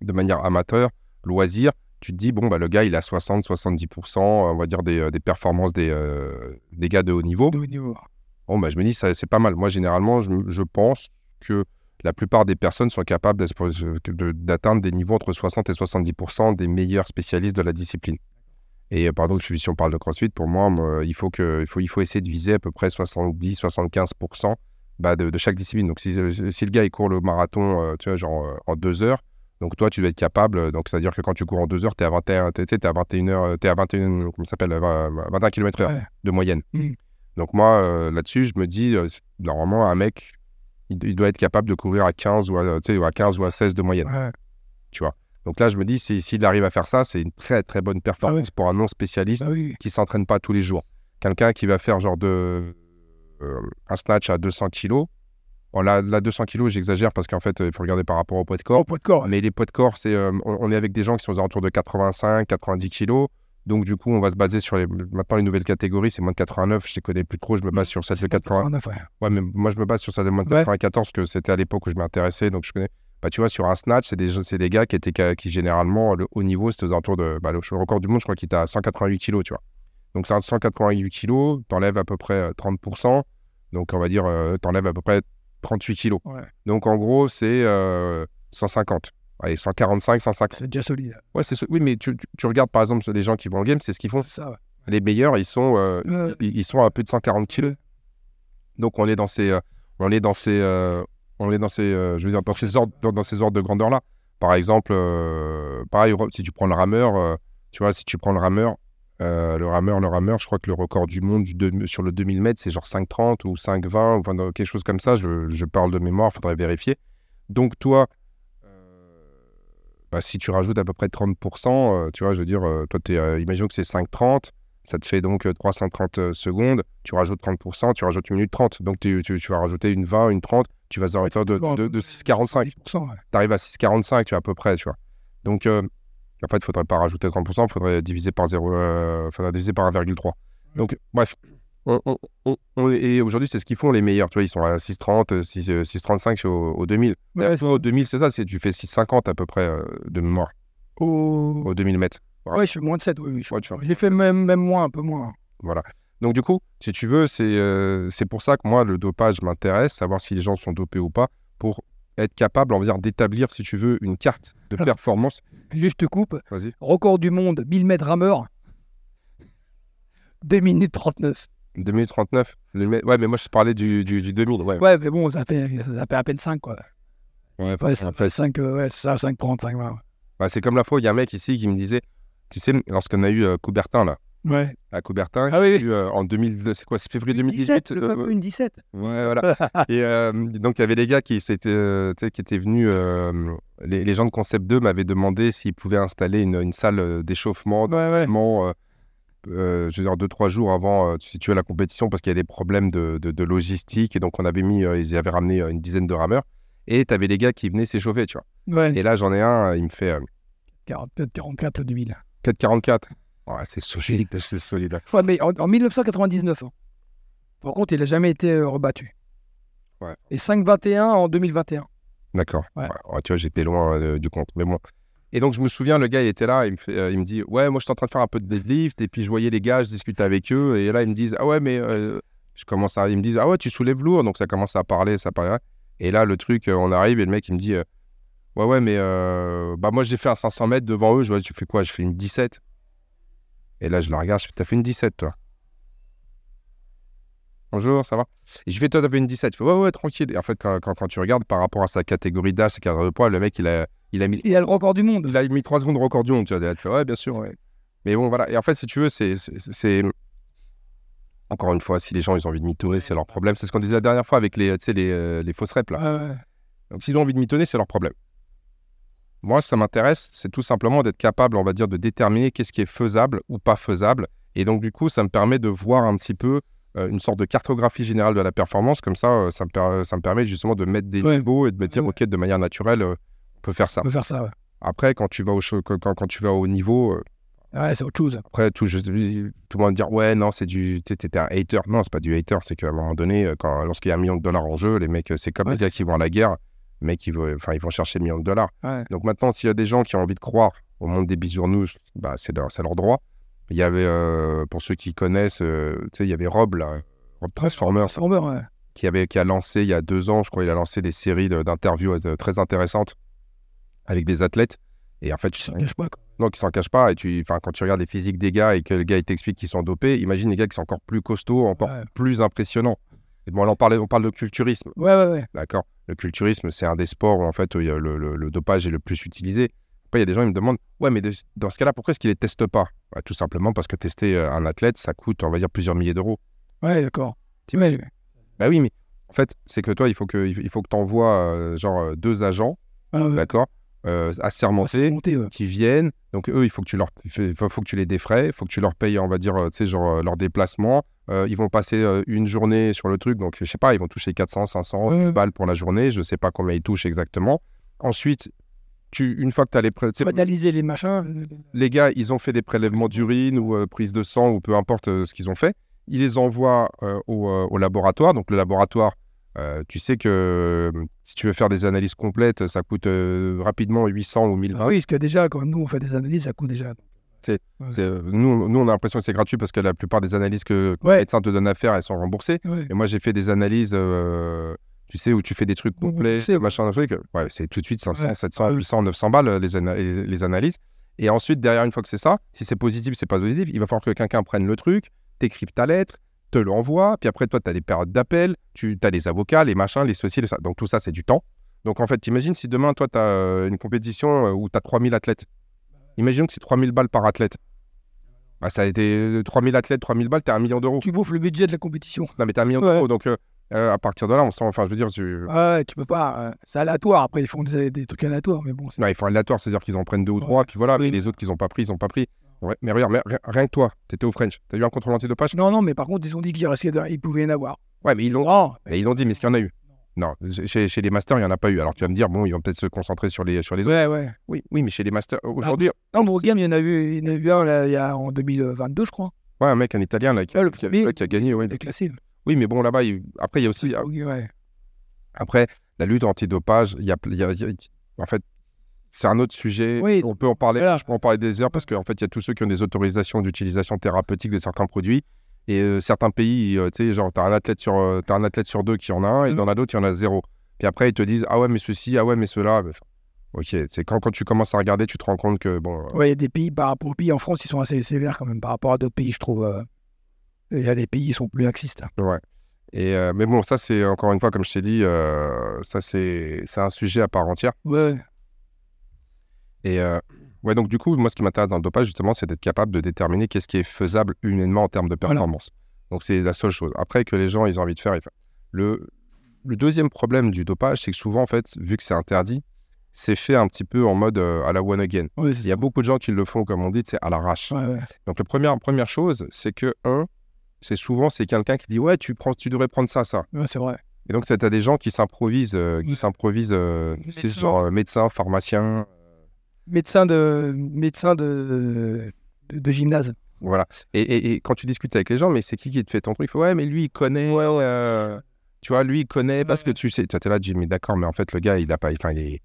de manière amateur, loisir, tu te dis, bon, bah, le gars, il a 60-70%, on va dire, des, euh, des performances des, euh, des gars de haut niveau. de haut niveau. Bon, bah, je me dis, ça, c'est pas mal. Moi, généralement, je, je pense que la plupart des personnes sont capables d'atteindre des niveaux entre 60 et 70% des meilleurs spécialistes de la discipline. Et euh, pardon, si on parle de CrossFit, pour moi, il, faut que, il, faut, il faut essayer de viser à peu près 70-75% bah, de, de chaque discipline. Donc, si, si le gars, il court le marathon, euh, tu vois, genre euh, en deux heures, donc toi, tu dois être capable. euh, Donc, c'est-à-dire que quand tu cours en deux heures, tu es à 21, t'es- t'es à 21 heures, à 21, comment s'appelle, 20 21 km heure Ouais. de moyenne. Mm. Donc moi, euh, là-dessus, je me dis, euh, normalement, un mec, il, il doit être capable de courir à 15 ou à, tu sais, ou à 15 ou à 16 de moyenne, Ouais. tu vois. Donc là, je me dis, si- s'il arrive à faire ça, c'est une très, très bonne performance pour un non-spécialiste Bah oui. qui s'entraîne pas tous les jours. Quelqu'un qui va faire genre de euh, un snatch à 200 kilos. Bon, là, là, 200 kilos, j'exagère parce qu'en fait, euh, il faut regarder par rapport au poids de corps. Au poids de corps. Mais les poids de corps, c'est, euh, on, on est avec des gens qui sont aux alentours de 85, 90 kilos. Donc, du coup, on va se baser sur les. Maintenant, les nouvelles catégories, c'est moins de 89. Je les connais plus trop. Je me base sur celle de 80. 89, ouais. Ouais, mais moi, je me base sur celle de moins de Ouais. 94, que c'était à l'époque où je m'intéressais. Donc, je connais. Bah, tu vois, sur un snatch, c'est des, c'est des gars qui étaient qui, généralement, le haut niveau, c'était aux alentours de. Bah, le record du monde, je crois qu'il était à 188 kilos, tu vois. Donc, c'est un 188 kilos, t'enlèves à peu près euh, 30%. Donc, on va dire, euh, t'enlèves à peu près 38 kilos. Ouais. Donc, en gros, c'est euh, 150. Allez, 145, 150. C'est déjà solide. Ouais, c'est ce- Oui, mais tu, tu- tu regardes par exemple les gens qui vont en game, c'est ce qu'ils font. C'est ça, ouais. Les meilleurs, ils sont, euh, Euh, ils, ils sont à plus de 140 kilos. Donc on est dans ces, euh, on est dans ces, euh, on est dans ces, je veux dire, dans ces ordres, dans, dans ces ordres de grandeur là. Par exemple, pareil, si tu prends le rameur, tu vois, si tu prends le rameur, le rameur, le rameur, je crois que le record du monde du deux- sur le 2000 mètres, c'est genre 5,30 ou 5,20 ou enfin, quelque chose comme ça. Je, je parle de mémoire, faudrait vérifier. Donc toi, bah, si tu rajoutes à peu près 30%, euh, tu vois, je veux dire, euh, toi, t'es, euh, imaginons que c'est 5,30, ça te fait donc euh, 330 euh, secondes, tu rajoutes 30%, tu rajoutes une minute 30, donc tu, tu- tu vas rajouter une 20, une 30, tu vas à hauteur de, de, un de peu- 6,45 10%, ouais. tu arrives à 6,45, tu vois, à peu près, tu vois. Donc, euh, en fait, il faudrait pas rajouter 30%, il faudrait diviser par 0, euh, faudrait diviser par 1,3. Donc, bref. On, on- on- et aujourd'hui, c'est ce qu'ils font les meilleurs. Tu vois, ils sont à 6,30, euh, 6, euh, 6,35 au, au 2000. Ouais, toi, au 2000, c'est ça, tu fais 6,50 à peu près euh, de mémoire Au... au 2000 mètres. Ouais, je fais moins de 7, oui. oui. je- Ouais, J'ai fait même, même moins, un peu moins. Voilà. Donc, du coup, si tu veux, c'est euh, c'est pour ça que moi, le dopage m'intéresse, savoir si les gens sont dopés ou pas, pour être capable, on va dire, d'établir, si tu veux, une carte de Alors. performance. Juste te coupe. Vas-y. Record du monde, 1000 mètres rameur. 2 minutes 39. 2 minutes 39 Le mè- Ouais, mais moi, je parlais du, du, du 2000. Ouais, Ouais, mais bon, ça fait, ça fait à peine 5, quoi. ouais, Ouais, ça fait 5, ouais, c'est ça, 5, 30, 5, 20. Bah, c'est comme la fois, il y a un mec ici qui me disait, tu sais, lorsqu'on a eu euh, Coubertin, là, Ouais. à Coubertin. Ah oui, eu, euh, en 2000, c'est quoi, c'est février 2018 le euh, fameux une 17. Ouais, voilà. Et euh, donc, il y avait les gars qui, s'étaient, euh, qui étaient venus. euh, les, les gens de Concept 2 m'avaient demandé s'ils pouvaient installer une, une salle euh, d'échauffement, Ouais, ouais. d'échauffement, euh, je veux dire, deux, trois jours avant euh, de situer la compétition parce qu'il y a des problèmes de, de- de logistique. Et donc, on avait mis, euh, ils avaient ramené euh, une dizaine de rameurs. Et tu avais les gars qui venaient s'échauffer, tu vois. Ouais. Et là, j'en ai un, il me fait euh, 44, 44 le 2000. 4,44. Ouais, c'est solide, c'est solide. Ouais, mais en, en 1999. hein. Par contre, il n'a jamais été euh, rebattu. Ouais. Et 5,21 en 2021. D'accord. Ouais, tu vois, j'étais loin euh, du compte. Mais bon. Et donc, je me souviens, le gars, il était là, il me, fait, euh, il me dit Ouais, moi, je suis en train de faire un peu de deadlift. Et puis, je voyais les gars, je discutais avec eux. Et là, ils me disent Ah ouais, mais. euh, je commence à... Ils me disent Ah ouais, tu soulèves lourd. Donc, ça commence à parler, ça parle. Et là, le truc, euh, on arrive et le mec, il me dit Ouais, ouais, mais. bah, moi, j'ai fait un 500 mètres devant eux. Je vois, tu fais quoi? Je fais une 17. Et là, je le regarde, je fais T'as fait une 17, toi Bonjour, ça va Et je fais Toi, t'as fait une 17. Il fait Ouais, ouais, tranquille. Et en fait, quand, quand, quand tu regardes par rapport à sa catégorie d'âge, sa catégorie de poids, le mec, il a, il a mis Il a le record du monde. il a mis 3 secondes de record du monde, tu vois. Tu fais, ouais, bien sûr, ouais. Mais bon, voilà. Et en fait, si tu veux, c'est. Encore une fois, si les gens ils ont envie de mitonner, c'est leur problème. C'est ce qu'on disait la dernière fois avec les, les, euh, les fausses reps. Là. Ouais. Donc, s'ils ont envie de mitonner, c'est leur problème. Moi, ça m'intéresse, c'est tout simplement d'être capable, on va dire, de déterminer qu'est-ce qui est faisable ou pas faisable. Et donc, du coup, ça me permet de voir un petit peu euh, une sorte de cartographie générale de la performance. Comme ça, euh, ça, me per- ça me permet justement de mettre des Ouais. niveaux et de me dire, Ouais. OK, de manière naturelle, euh, peut faire ça. On peut faire ça. Ouais, Après, quand tu vas au, quand, quand tu vas au niveau, euh, Ouais, c'est autre chose. après, tout, je- tout le monde dire Ouais, non, c'est du. T'étais un hater. Non, c'est pas du hater. C'est qu'à un moment donné, euh, lorsqu'il y a un million de dollars en jeu, les mecs, euh, c'est comme Ouais, les gars qui vont à la guerre. Les mecs, ils enfin, ils vont chercher le million de dollars. Ouais. Donc maintenant, s'il y a des gens qui ont envie de croire au monde des bisounours, bah, c'est leur, droit. Il y avait, euh, pour ceux qui connaissent, euh, tu sais, il y avait Rob, là, Rob Transformers, Transformer, ouais. qui, avait, qui a lancé il y a deux ans, je crois, il a lancé des séries d'interviews très intéressantes avec des athlètes. Et en fait, tu Je ne cache pas. quoi. non, qui s'en cachent pas. Et tu, quand tu regardes les physiques des gars et que le gars il t'explique qu'ils sont dopés, imagine les gars qui sont encore plus costauds, encore Ouais. plus impressionnants. Et bon, là, on parle, on parle de culturisme, Ouais, ouais, ouais. d'accord Le culturisme, c'est un des sports où en fait le, le- le dopage est le plus utilisé. Après, il y a des gens qui me demandent, ouais, mais de- dans ce cas-là, pourquoi est-ce qu'ils les testent pas? Bah, Tout simplement parce que tester euh, un athlète, ça coûte, on va dire, plusieurs milliers d'euros. Ouais, d'accord. Ouais, Bah oui, mais en fait, c'est que toi, il faut que, il faut que tu envoies genre euh, deux agents, ouais. d'accord, euh, assermentés, ouais. qui viennent. Donc eux, il faut que tu leur, il faut, faut que tu les défrais, il faut que tu leur payes, on va dire, euh, tu sais, genre euh, leur déplacement. Euh, ils vont passer euh, une journée sur le truc, donc je sais pas, ils vont toucher 400, 500 Ouais, ouais. balles pour la journée. Je sais pas combien ils touchent exactement. Ensuite, tu, une fois que tu as les, Banaliser les machins. les gars, ils ont fait des prélèvements d'urine ou prise de sang ou peu importe ce qu'ils ont fait. Ils les envoient au, au laboratoire. Donc le laboratoire, euh, tu sais que euh, si tu veux faire des analyses complètes, ça coûte euh, rapidement 800 ou 1000 Ah oui, parce que déjà, quand nous, on fait des analyses, ça coûte déjà. C'est, euh, nous, nous, on a l'impression que c'est gratuit parce que la plupart des analyses que que Ouais. le médecin te donne à faire, elles sont remboursées. Ouais. Et moi, j'ai fait des analyses, euh, tu sais, où tu fais des trucs complets, ouais. machin, truc. Ouais, c'est tout de suite 500, Ouais. 700, Ah oui. 800, 900 balles les, ana- les, les analyses. Et ensuite, derrière, une fois que c'est ça, si c'est positif, c'est pas positif, il va falloir que quelqu'un prenne le truc, t'écrive ta lettre, te l'envoie. Puis après, toi, tu as des périodes d'appel, tu as les avocats, les machins, les ceci, les ça. Donc tout ça, c'est du temps. Donc en fait, t'imagines si demain, toi, tu as une compétition euh, où tu as 3000 athlètes. Imagine que c'est 3000 balles par athlète. Bah, ça a été 3000 athlètes, 3000 balles, t'as un million d'euros. Tu bouffes le budget de la compétition. Non, mais t'as un million Ouais. d'euros. Donc euh, euh, à partir de là, on sent, enfin, je veux dire, tu- Ouais, tu peux pas. euh, c'est aléatoire. Après, ils font des, des trucs aléatoires, mais bon. c'est- non, il faut aléatoire, c'est-à-dire qu'ils en prennent deux ou Ouais. trois, puis voilà, puis les autres qu'ils n'ont pas pris, ils n'ont pas pris. Ouais, mais regarde, mais rien que toi, t'étais au French, t'as eu un contrôle antidopage? Non, non, mais par contre, ils ont dit qu'il restait il pouvait y en avoir. Ouais, mais ils l'ont mais ils l'ont dit, mais est-ce qu'il y en a eu? Non, chez, chez les masters, il n'y en a pas eu. Alors tu vas me dire, bon, ils vont peut-être se concentrer sur les, sur les autres. ouais, ouais. Oui, oui, mais chez les masters, aujourd'hui, Non, mais au game, il y en a eu, il y en a eu un là, il y a, en 2022, je crois. ouais, un mec, un Italien, là, qui, Ah, le qui a, qui gagné, ouais. Déclassé. Oui, mais bon, là-bas, il- après, il y a aussi, Oui, ouais. Après, la lutte antidopage, il y a, il y a- il y a- en fait, c'est un autre sujet. Oui. On peut en parler, Voilà. je peux en parler des heures parce qu'en fait, il y a tous ceux qui ont des autorisations d'utilisation thérapeutique de certains produits. Et euh, certains pays, euh, tu sais, genre, tu as un, athlète sur, euh, t'as un athlète sur deux qui en a un et Mhm. dans a d'autres, il y en a zéro. Puis après, ils te disent, ah ouais, mais ceci, ah ouais, mais cela. Ben, ok, c'est quand, quand tu commences à regarder, tu te rends compte que, bon, euh, Ouais, il y a des pays par rapport aux pays en France, ils sont assez sévères quand même par rapport à d'autres pays, je trouve. Il y a des pays qui sont plus laxistes. ouais. Et, euh, mais bon, ça, c'est encore une fois, comme je t'ai dit, euh, ça, c'est c'est un sujet à part entière. Ouais, Et euh, Ouais, donc du coup, moi, ce qui m'intéresse dans le dopage, justement, c'est d'être capable de déterminer qu'est-ce qui est faisable humainement en termes de Voilà. performance. Donc c'est la seule chose. Après, que les gens, ils ont envie de faire, ils. Le, le deuxième problème du dopage, c'est que souvent, en fait, vu que c'est interdit, c'est fait un petit peu en mode euh, à la one again. Il y a beaucoup de gens qui le font, comme on dit, c'est à l'arrache. ça. Ouais, ouais. Donc la première, première chose, c'est que, un, c'est souvent, c'est quelqu'un qui dit, ouais, tu, prends, tu devrais prendre ça, ça. Ouais, c'est vrai. Et donc, tu as des gens qui s'improvisent, euh, qui s'improvisent, euh, genre euh, médecin, pharmacien, Médecin de, médecin de, de, de gymnase. voilà. Et, et- et quand tu discutes avec les gens, mais c'est qui qui te fait ton truc? Ouais, mais lui, il connaît. euh, tu vois, lui, il connaît parce que tu sais. Tu es là, Jimmy, d'accord, mais en fait, le gars, il n'a pas, enfin, il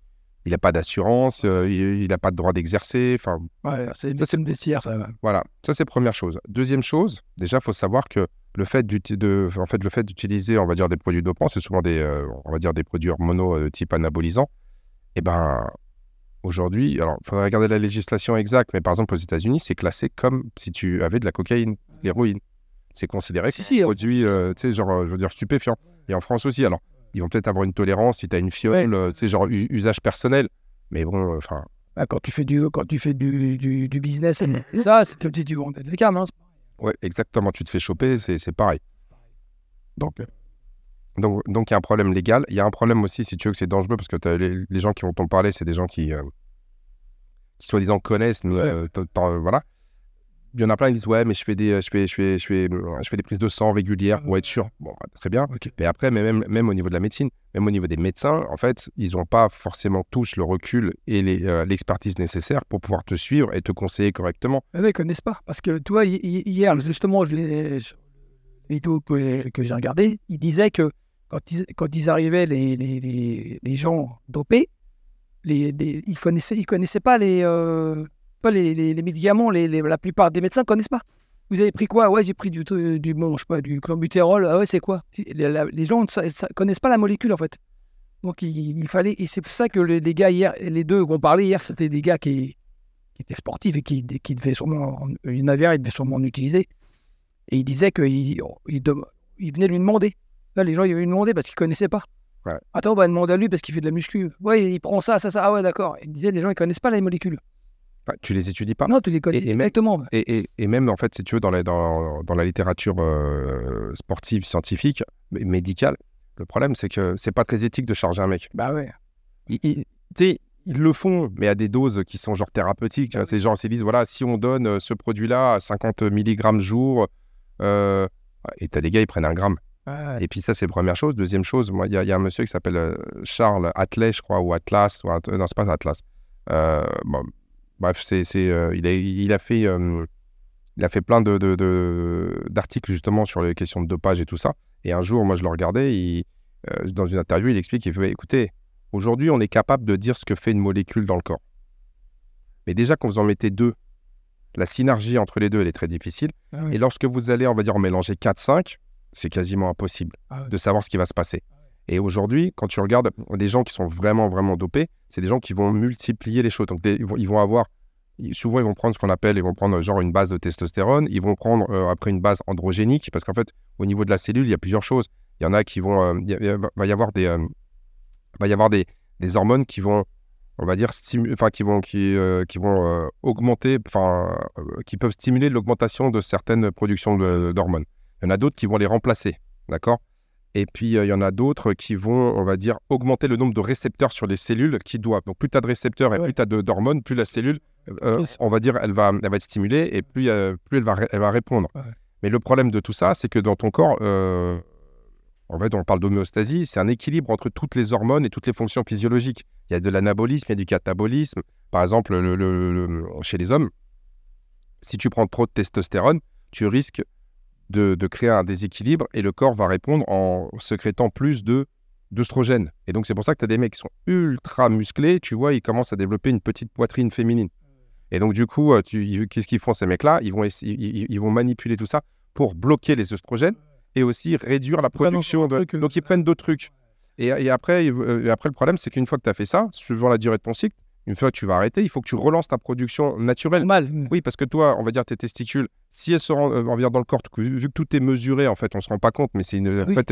il a pas d'assurance, euh, il n'a pas de droit d'exercer. Enfin, Ouais, c'est une vestiaire, ça. ouais. voilà. Ça, c'est première chose. Deuxième chose, déjà, il faut savoir que le fait de, en fait, le fait d'utiliser, on va dire, des produits dopants, c'est souvent des, euh, on va dire, des produits hormonaux euh, type anabolisant. Et ben, aujourd'hui, alors, il faudrait regarder la législation exacte, mais par exemple, aux États-Unis, c'est classé comme si tu avais de la cocaïne, de l'héroïne. C'est considéré Si, comme si, produit, euh, tu sais, genre, euh, je veux dire, stupéfiant. Et en France aussi, alors, ils vont peut-être avoir une tolérance si tu as une fiole, Ouais. euh, tu sais, genre, usage personnel. Mais bon, enfin, Ah, quand tu fais du, quand tu fais du, du, du business, ça, c'est comme si tu vendais des gammes. Hein. ouais, exactement, tu te fais choper, c'est c'est pareil. Donc, donc, donc, il y a un problème légal. Il y a un problème aussi, si tu veux, que c'est dangereux, parce que les, les gens qui vont t'en parler, c'est des gens qui, euh, qui soi-disant connaissent, mais Ouais. euh, t'en- voilà. Il y en a plein qui disent ouais mais je fais des je fais je fais je fais je fais des prises de sang régulières pour être sûr bon bah, très bien Ok. mais après mais même même au niveau de la médecine même au niveau des médecins en fait ils n'ont pas forcément tous le recul et euh, l'expertise nécessaire pour pouvoir te suivre et te conseiller correctement Mais non, ils connaissent pas. Parce que, hi- hier, justement, je l'ai, vidéos que, que j'ai regardées, ils disaient que quand ils, ils arrivaient, les, gens dopés, ils ils connaissaient pas les, euh, médicaments. La plupart des médecins connaissent pas. Vous avez pris quoi? Ouais, j'ai pris du, du, je sais pas, du. Ah ouais, c'est quoi? Les, gens ne connaissent pas la molécule, en fait. Donc, il, fallait. C'est pour ça que les, gars hier, les deux qu'on parlait hier, c'était des gars qui, étaient sportifs et qui, devaient sûrement. en- Il y en avait un, il devait sûrement en utiliser. Et il disait qu'il il, lui demander. Là, les gens, ils lui demander parce qu'ils ne connaissaient pas. Ouais. Attends, on va demander à lui parce qu'il fait de la muscu. Ouais, il prend ça, ça, ça. Ah ouais, d'accord. Il disait, les gens, ils connaissent pas les molécules. Enfin, tu les étudies pas Non, tu les connais Et- exactement. Et, et- et même, en fait, si tu veux, dans la, dans, dans la littérature euh, sportive, scientifique, mé- médicale, le problème, c'est que c'est pas très éthique de charger un mec. Bah ouais. Tu sais, ils le font, mais à des doses qui sont genre thérapeutiques. vois. C'est genre, ils se disent, voilà, si on donne euh, ce produit-là à 50 mg jour, euh, et t'as des gars, ils prennent un gramme. Et puis ça, c'est la première chose. Deuxième chose, il y, a- il y a un monsieur qui s'appelle euh, Charles Atlet, je crois, ou Atlas, ou un- non, c'est pas Atlas. Euh, bon, bref, c'est, c'est, euh, il, a, il a fait, euh, il a fait plein de, de- de- d'articles justement sur les questions de dopage et tout ça. Et un jour, moi, je le regardais, il- dans une interview, il explique, il fait, écoutez, aujourd'hui, on est capable de dire ce que fait une molécule dans le corps. Mais déjà, quand vous en mettez deux, la synergie entre les deux, elle est très difficile. Ah. Et lorsque vous allez, on va dire, en mélanger 4-5, c'est quasiment impossible Ah ouais. de savoir ce qui va se passer. Et aujourd'hui, quand tu regardes des gens qui sont vraiment, vraiment dopés, c'est des gens qui vont multiplier les choses. Donc, des- ils, vont, ils vont avoir, souvent, ils vont prendre ce qu'on appelle, ils vont prendre genre une base de testostérone, ils vont prendre euh, après une base androgénique, parce qu'en fait, au niveau de la cellule, il y a plusieurs choses. Il y en a qui vont, euh, il va y avoir des, euh, va y avoir des, des hormones qui vont, on va dire, enfin, qui vont, qui, euh, qui vont euh, augmenter, enfin, euh, qui peuvent stimuler l'augmentation de certaines productions d'hormones. Il y en a d'autres qui vont les remplacer, d'accord? Et puis, euh, il y en a d'autres qui vont, on va dire, augmenter le nombre de récepteurs sur les cellules qui doivent. Donc, plus tu as de récepteurs et Ouais. plus tu as d'hormones, plus la cellule, euh, on va dire, elle va, elle va être stimulée et plus, euh, plus elle, va, elle va répondre. Ouais. Mais le problème de tout ça, c'est que dans ton corps, en fait, on parle d'homéostasie, c'est un équilibre entre toutes les hormones et toutes les fonctions physiologiques. Il y a de l'anabolisme, il y a du catabolisme. Par exemple, le- le- le- chez les hommes, si tu prends trop de testostérone, tu risques de, de créer un déséquilibre et le corps va répondre en sécrétant plus de d'œstrogène. Et donc, c'est pour ça que tu as des mecs qui sont ultra musclés, tu vois, ils commencent à développer une petite poitrine féminine. Et donc, du coup, euh, qu'est-ce qu'ils font, ces mecs-là? Ils vont, essayer- ils, ils vont manipuler tout ça pour bloquer les œstrogènes et aussi réduire la production de... Donc, ils prennent d'autres trucs. Et, et après, euh, et après, le problème, c'est qu'une fois que tu as fait ça, suivant la durée de ton cycle, une fois que tu vas arrêter, il faut que tu relances ta production naturelle. Normal. Oui, parce que toi, on va dire tes testicules, si elles se rendent euh, dans le corps, vu que tout est mesuré, en fait, on se rend pas compte, mais c'est une, Oui. en fait,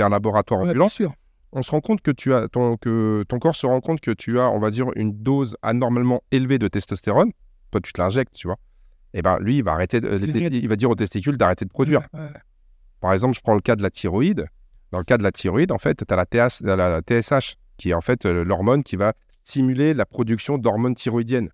un laboratoire Ouais, ambulant. bien sûr. on se rend compte que, tu as ton, que ton corps se rend compte que tu as, on va dire, une dose anormalement élevée de testostérone. Toi, tu te l'injectes, tu vois. Et ben lui, il va arrêter, de- Il arrête. il va dire aux testicules d'arrêter de produire. Ouais, ouais. Par exemple, je prends le cas de la thyroïde. Dans le cas de la thyroïde, en fait, tu as la, TH la- la TSH, qui est en fait euh, l'hormone qui va stimuler la production d'hormones thyroïdiennes.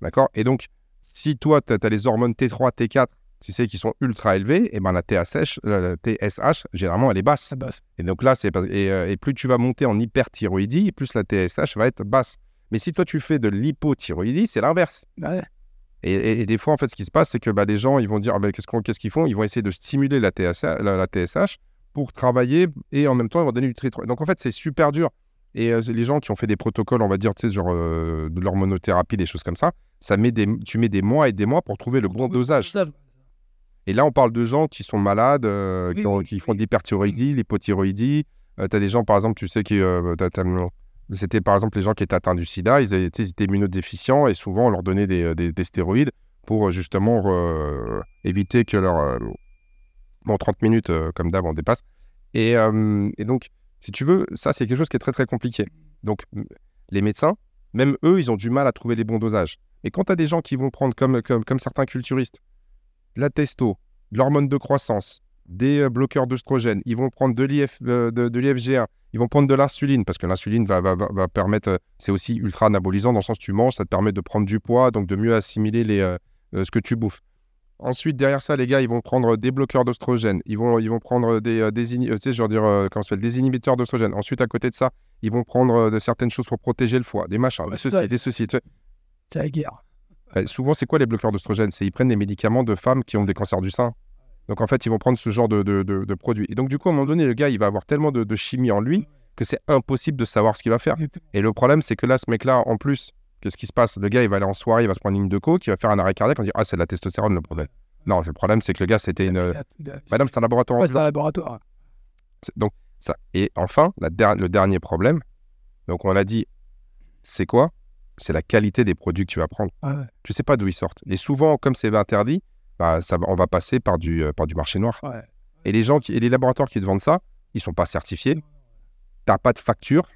D'accord? Et donc, si toi, tu as, les hormones T3, T4, tu sais, qui sont ultra élevées, et ben la TSH, la- la TSH, généralement, elle est basse. Et donc là, c'est et, euh, et plus tu vas monter en hyperthyroïdie, plus la TSH va être basse. Mais si toi, tu fais de l'hypothyroïdie, c'est l'inverse. Ouais. Et, et- et des fois, en fait, ce qui se passe, c'est que bah, les gens, ils vont dire, ah, bah, qu'est-ce qu'ils font? Ils vont essayer de stimuler la, TSH, la, la TSH pour travailler et en même temps, ils vont donner du trétro. Donc, en fait, c'est super dur. Et euh, les gens qui ont fait des protocoles, on va dire, tu sais, genre euh, de l'hormonothérapie, des choses comme ça, ça met des, tu mets des mois et des mois pour trouver le bon dosage. Et là, on parle de gens qui sont malades, euh, Oui, qui, ont- oui, qui font de l'hyperthyroïdie, l'hypothyroïdie. tu as des gens, par exemple, tu sais, qui. c'était par exemple les gens qui étaient atteints du sida, ils, avaient, étaient immunodéficients et souvent on leur donnait des, des- des stéroïdes pour justement éviter que leur. Bon, 30 minutes, comme d'hab, on dépasse. Et, et donc, si tu veux, ça, c'est quelque chose qui est très, très compliqué. Donc, les médecins, même eux, ils ont du mal à trouver les bons dosages. Et quand tu as des gens qui vont prendre, comme, comme, certains culturistes, de la testo, de l'hormone de croissance, des euh, bloqueurs d'œstrogène, ils vont prendre de l'IF, euh, de, de l'IFG1, ils vont prendre de l'insuline, parce que l'insuline va, permettre, euh, c'est aussi ultra anabolisant dans le sens tu manges, ça te permet de prendre du poids, donc de mieux assimiler les, ce que tu bouffes. Ensuite, derrière ça, les gars, ils vont prendre des bloqueurs d'ostrogène. Ils vont, ils vont prendre des, euh, des, euh, tu sais, je veux dire, euh, comment ça des inhibiteurs d'ostrogène. Ensuite, à côté de ça, ils vont prendre de certaines choses pour protéger le foie, des machins, Ouais, des ceci, des ceci. tu sais. C'est la guerre. Euh, souvent, c'est quoi les bloqueurs d'ostrogène? C'est ils prennent des médicaments de femmes qui ont des cancers du sein. Donc, en fait, ils vont prendre ce genre de, de, de- de produits. Et donc, du coup, à un moment donné, le gars, il va avoir tellement de chimie en lui que c'est impossible de savoir ce qu'il va faire. Et le problème, c'est que là, ce mec-là, en plus, qu'est-ce qui se passe Le gars, il va aller en soirée, il va se prendre une ligne de coke, il va faire un arrêt cardiaque, on dit Ah, c'est de la testostérone le problème. Non, le problème, c'est que le gars, c'était une. Madame, c'est un laboratoire. Ouais, c'est un laboratoire. Donc, ça. Et enfin, la der- le dernier problème, donc on a dit, c'est quoi? C'est la qualité des produits que tu vas prendre. Ouais, ouais. Tu sais pas d'où ils sortent. Et souvent, comme c'est interdit, bah, ça, on va passer par du, euh, par du marché noir. Ouais. Et les gens qui, et les laboratoires qui te vendent ça, ils sont pas certifiés. T'as pas de facture.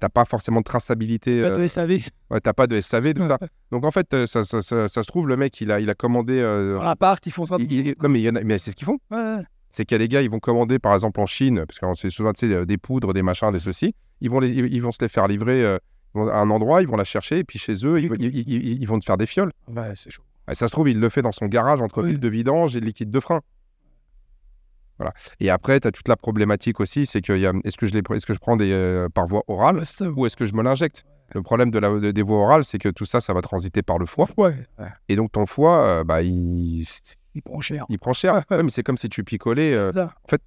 T'as pas forcément de traçabilité. Pas euh, de SAV. ouais, t'as pas de SAV, tout ça. Donc en fait, euh, ça, ça- ça- ça se trouve, le mec, il a, il a commandé. euh, Dans l'appart, ils font ça. il- il- non, mais, c'est ce qu'ils font Ouais, c'est qu'il y a des gars, ils vont commander par exemple en Chine, parce qu'on sait souvent des poudres, des machins, des ceci. Ils vont, les, ils vont se les faire livrer euh, à un endroit, ils vont la chercher, et puis chez eux, ils, vont- ils- ils- ils vont te faire des fioles. Ouais, c'est chaud. Et ça se trouve, il le fait dans son garage entre Oui. piles de vidange et de liquide de frein. Voilà. Et après, tu as toute la problématique aussi, c'est que est-ce que, je les est-ce que je prends des, euh, par voie orale ça. ou est-ce que je me l'injecte? Le problème de la, de- des voies orales, c'est que tout ça, ça va transiter par le foie. Ouais. Et donc ton foie, euh, bah, il, Il prend cher. il prend cher. Ouais, mais c'est comme si tu picolais. euh, C'est ça.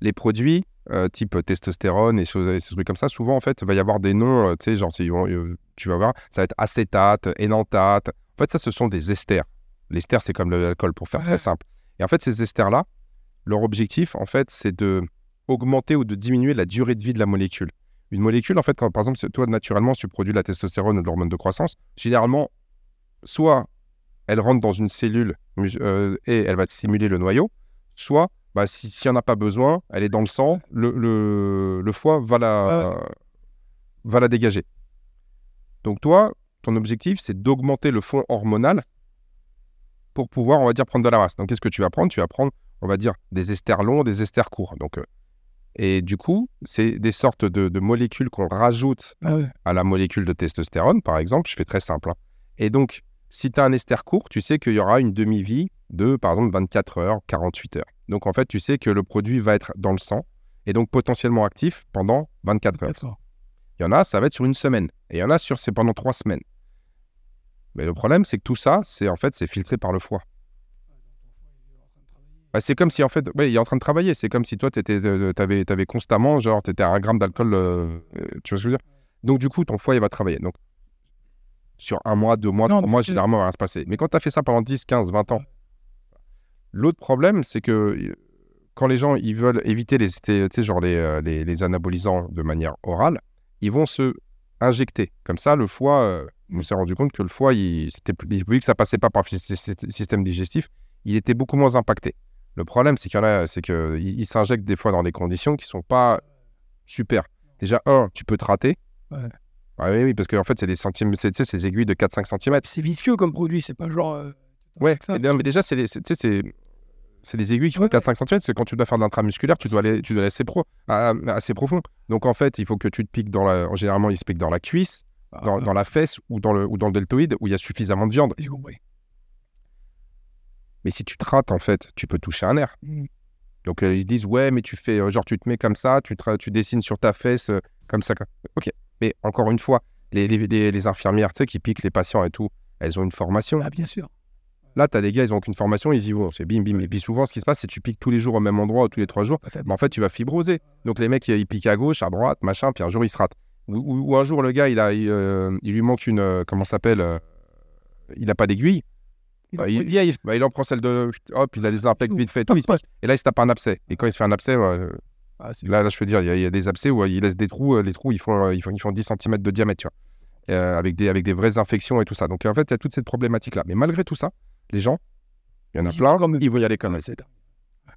les produits type testostérone et, choses- et ces trucs comme ça, souvent, en fait, il va y avoir des noms, tu sais, genre, tu vas voir, ça va être acétate, énantate. En fait, ça, ce sont des esters. L'ester, c'est comme l'alcool, pour faire Ouais. très simple. Et en fait, ces esters-là, leur objectif, en fait, c'est de augmenter ou de diminuer la durée de vie de la molécule. Une molécule, en fait, quand, par exemple, toi, naturellement, tu produis la testostérone ou de l'hormone de croissance, généralement, soit elle rentre dans une cellule euh, et elle va stimuler le noyau, soit bah, si- s'il n'y en a pas besoin, elle est dans le sang, le, le- le foie va la, va la dégager. Donc toi, ton objectif, c'est d'augmenter le fond hormonal pour pouvoir, on va dire, prendre de la masse. Donc qu'est-ce que tu vas prendre? Tu vas prendre, on va dire, des esters longs, des esters courts. Donc, euh, et du coup, c'est des sortes de, de molécules qu'on rajoute Ah ouais. à la molécule de testostérone, par exemple. Je fais très simple. hein. Et donc, si tu as un ester court, tu sais qu'il y aura une demi-vie de, par exemple, 24 heures, 48 heures. Donc, en fait, tu sais que le produit va être dans le sang et donc potentiellement actif pendant 24 heures. Quatre heures. Il y en a, ça va être sur une semaine. Et il y en a sur c'est pendant trois semaines. Mais le problème, c'est que tout ça, c'est en fait, c'est filtré par le foie. Bah, c'est comme si, en fait, ouais, il est en train de travailler. C'est comme si toi, tu avais, constamment, genre, tu étais à un gramme d'alcool. euh, euh, tu vois ce que je veux dire? Donc, du coup, ton foie, il va travailler. Donc, sur un mois, deux mois, Non, trois mois, généralement, il va rien se passer. Mais quand tu as fait ça pendant 10, 15, 20 ans, l'autre problème, c'est que euh, quand les gens ils veulent éviter les, tu sais, genre les, euh, les, les anabolisants de manière orale, ils vont se injecter. Comme ça, le foie, euh, on s'est rendu compte que le foie, il, vu que ça passait pas par le sy- sy- système digestif, il était beaucoup moins impacté. Le problème, c'est qu'il y en a, c'est qu'ils ils s'injectent des fois dans des conditions qui sont pas super. Déjà, un, tu peux te rater. Ouais. Ah oui, oui, parce qu'en fait, c'est des centimètres, c'est des aiguilles de 4-5 cm. C'est visqueux comme produit, c'est pas genre. euh, Ouais, non, mais déjà, c'est des, c'est- tu sais, c'est, c'est des aiguilles qui font Ouais, 4-5 cm. C'est quand tu dois faire de l'intramusculaire, tu dois aller, tu dois aller assez, pro, à- assez profond. Donc, en fait, il faut que tu te piques dans la. Généralement, il se pique dans la cuisse, dans, ah, dans la fesse ou dans, le, ou dans le deltoïde où il y a suffisamment de viande. j'ai compris. Mais si tu te rates, en fait, tu peux toucher un nerf. Mm. Donc, euh, ils disent, ouais, mais tu fais, euh, genre, tu te mets comme ça, tu, te- tu dessines sur ta fesse, euh, comme ça. Ok. Mais encore une fois, les, les, infirmières, tu sais, qui piquent les patients et tout, elles ont une formation. Ah, bien sûr. Là, tu as des gars, ils n'ont aucune formation, ils y vont. C'est bim, bim. Et puis souvent, ce qui se passe, c'est que tu piques tous les jours au même endroit ou tous les trois jours. Mais en fait, tu vas fibroser. Donc les mecs, ils piquent à gauche, à droite, machin, puis un jour, ils se ratent. Ou, ou- ou un jour, le gars, il, a, il, euh, il lui manque une. comment ça s'appelle Il n'a pas d'aiguille. Il Bah, il-. Bah, il en prend celle de. Hop, il a des impacts vite fait, tout. Et là, il se tape un abcès. Et quand il se fait un abcès, euh, Ah, là, là, je peux dire, il y, a- il y a des abcès où euh, il laisse des trous. euh, les trous, ils font, ils font, ils font 10 cm de diamètre, tu vois. Euh, avec, des, avec des vraies infections et tout ça. Donc, en fait, il y a toute cette problématique-là. Mais malgré tout ça, les gens, il y en a plein, ils vont y aller quand même. Ouais,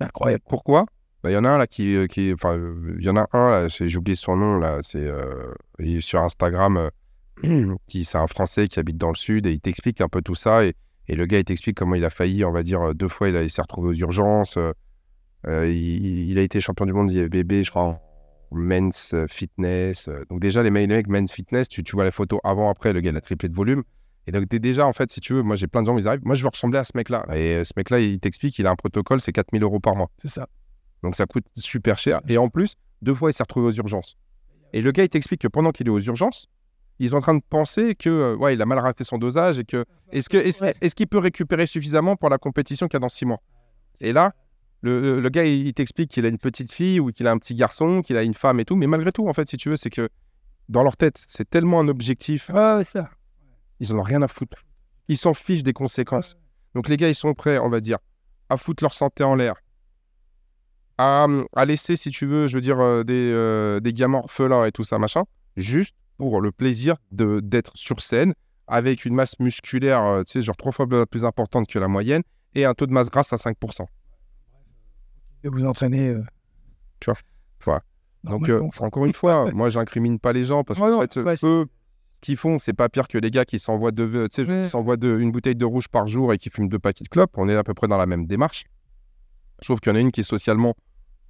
c'est incroyable. Pourquoi? Bah, Il y en a un là qui. qui enfin, il y en a un j'ai oublié son nom là, c'est euh, sur Instagram, qui c'est un Français qui habite dans le sud et il t'explique un peu tout ça. Et, et le gars, il t'explique comment il a failli, on va dire, euh, deux fois, il, s'est retrouvé aux urgences. euh, euh, il, il a été champion du monde IFBB, je crois, en men's fitness. Donc, déjà, les mecs, men's fitness, tu, tu vois les photos avant-après, le gars, il a triplé de volume. Et donc, déjà, en fait, si tu veux, moi, j'ai plein de gens, ils arrivent, moi, je veux ressembler à ce mec-là. Et ce mec-là, il t'explique, il a un protocole, c'est 4000 euros par mois. C'est ça. Donc ça coûte super cher. Et en plus, deux fois, il s'est retrouvé aux urgences. Et le gars, il t'explique que pendant qu'il est aux urgences, ils sont en train de penser que euh, ouais, il a mal raté son dosage et que est-ce que est-ce, Ouais. est-ce qu'il peut récupérer suffisamment pour la compétition qu'il y a dans six mois? Et là, le, le- gars, il, t'explique qu'il a une petite fille ou qu'il a un petit garçon, qu'il a une femme et tout. Mais malgré tout, en fait, si tu veux, c'est que dans leur tête, c'est tellement un objectif, Ouais, ouais, ça. ils en ont rien à foutre. Ils s'en fichent des conséquences. Donc les gars, ils sont prêts, on va dire, à foutre leur santé en l'air, à, à laisser, si tu veux, je veux dire, euh, des, euh, des gamins orphelins et tout ça, machin, juste pour le plaisir de d'être sur scène avec une masse musculaire, euh, tu sais, genre trois fois plus importante que la moyenne et un taux de masse grasse à 5%. Et vous entraînez. euh, Voilà. Donc, normalement. euh, encore une fois, moi, j'incrimine pas les gens parce non, fait, ouais, c'est- eux, ce qu'ils font, c'est pas pire que les gars qui s'envoient de, tu Ouais. qui s'envoient de, une bouteille de rouge par jour et qui fument deux paquets de clopes. On est à peu près dans la même démarche. Sauf qu'il y en a une qui est socialement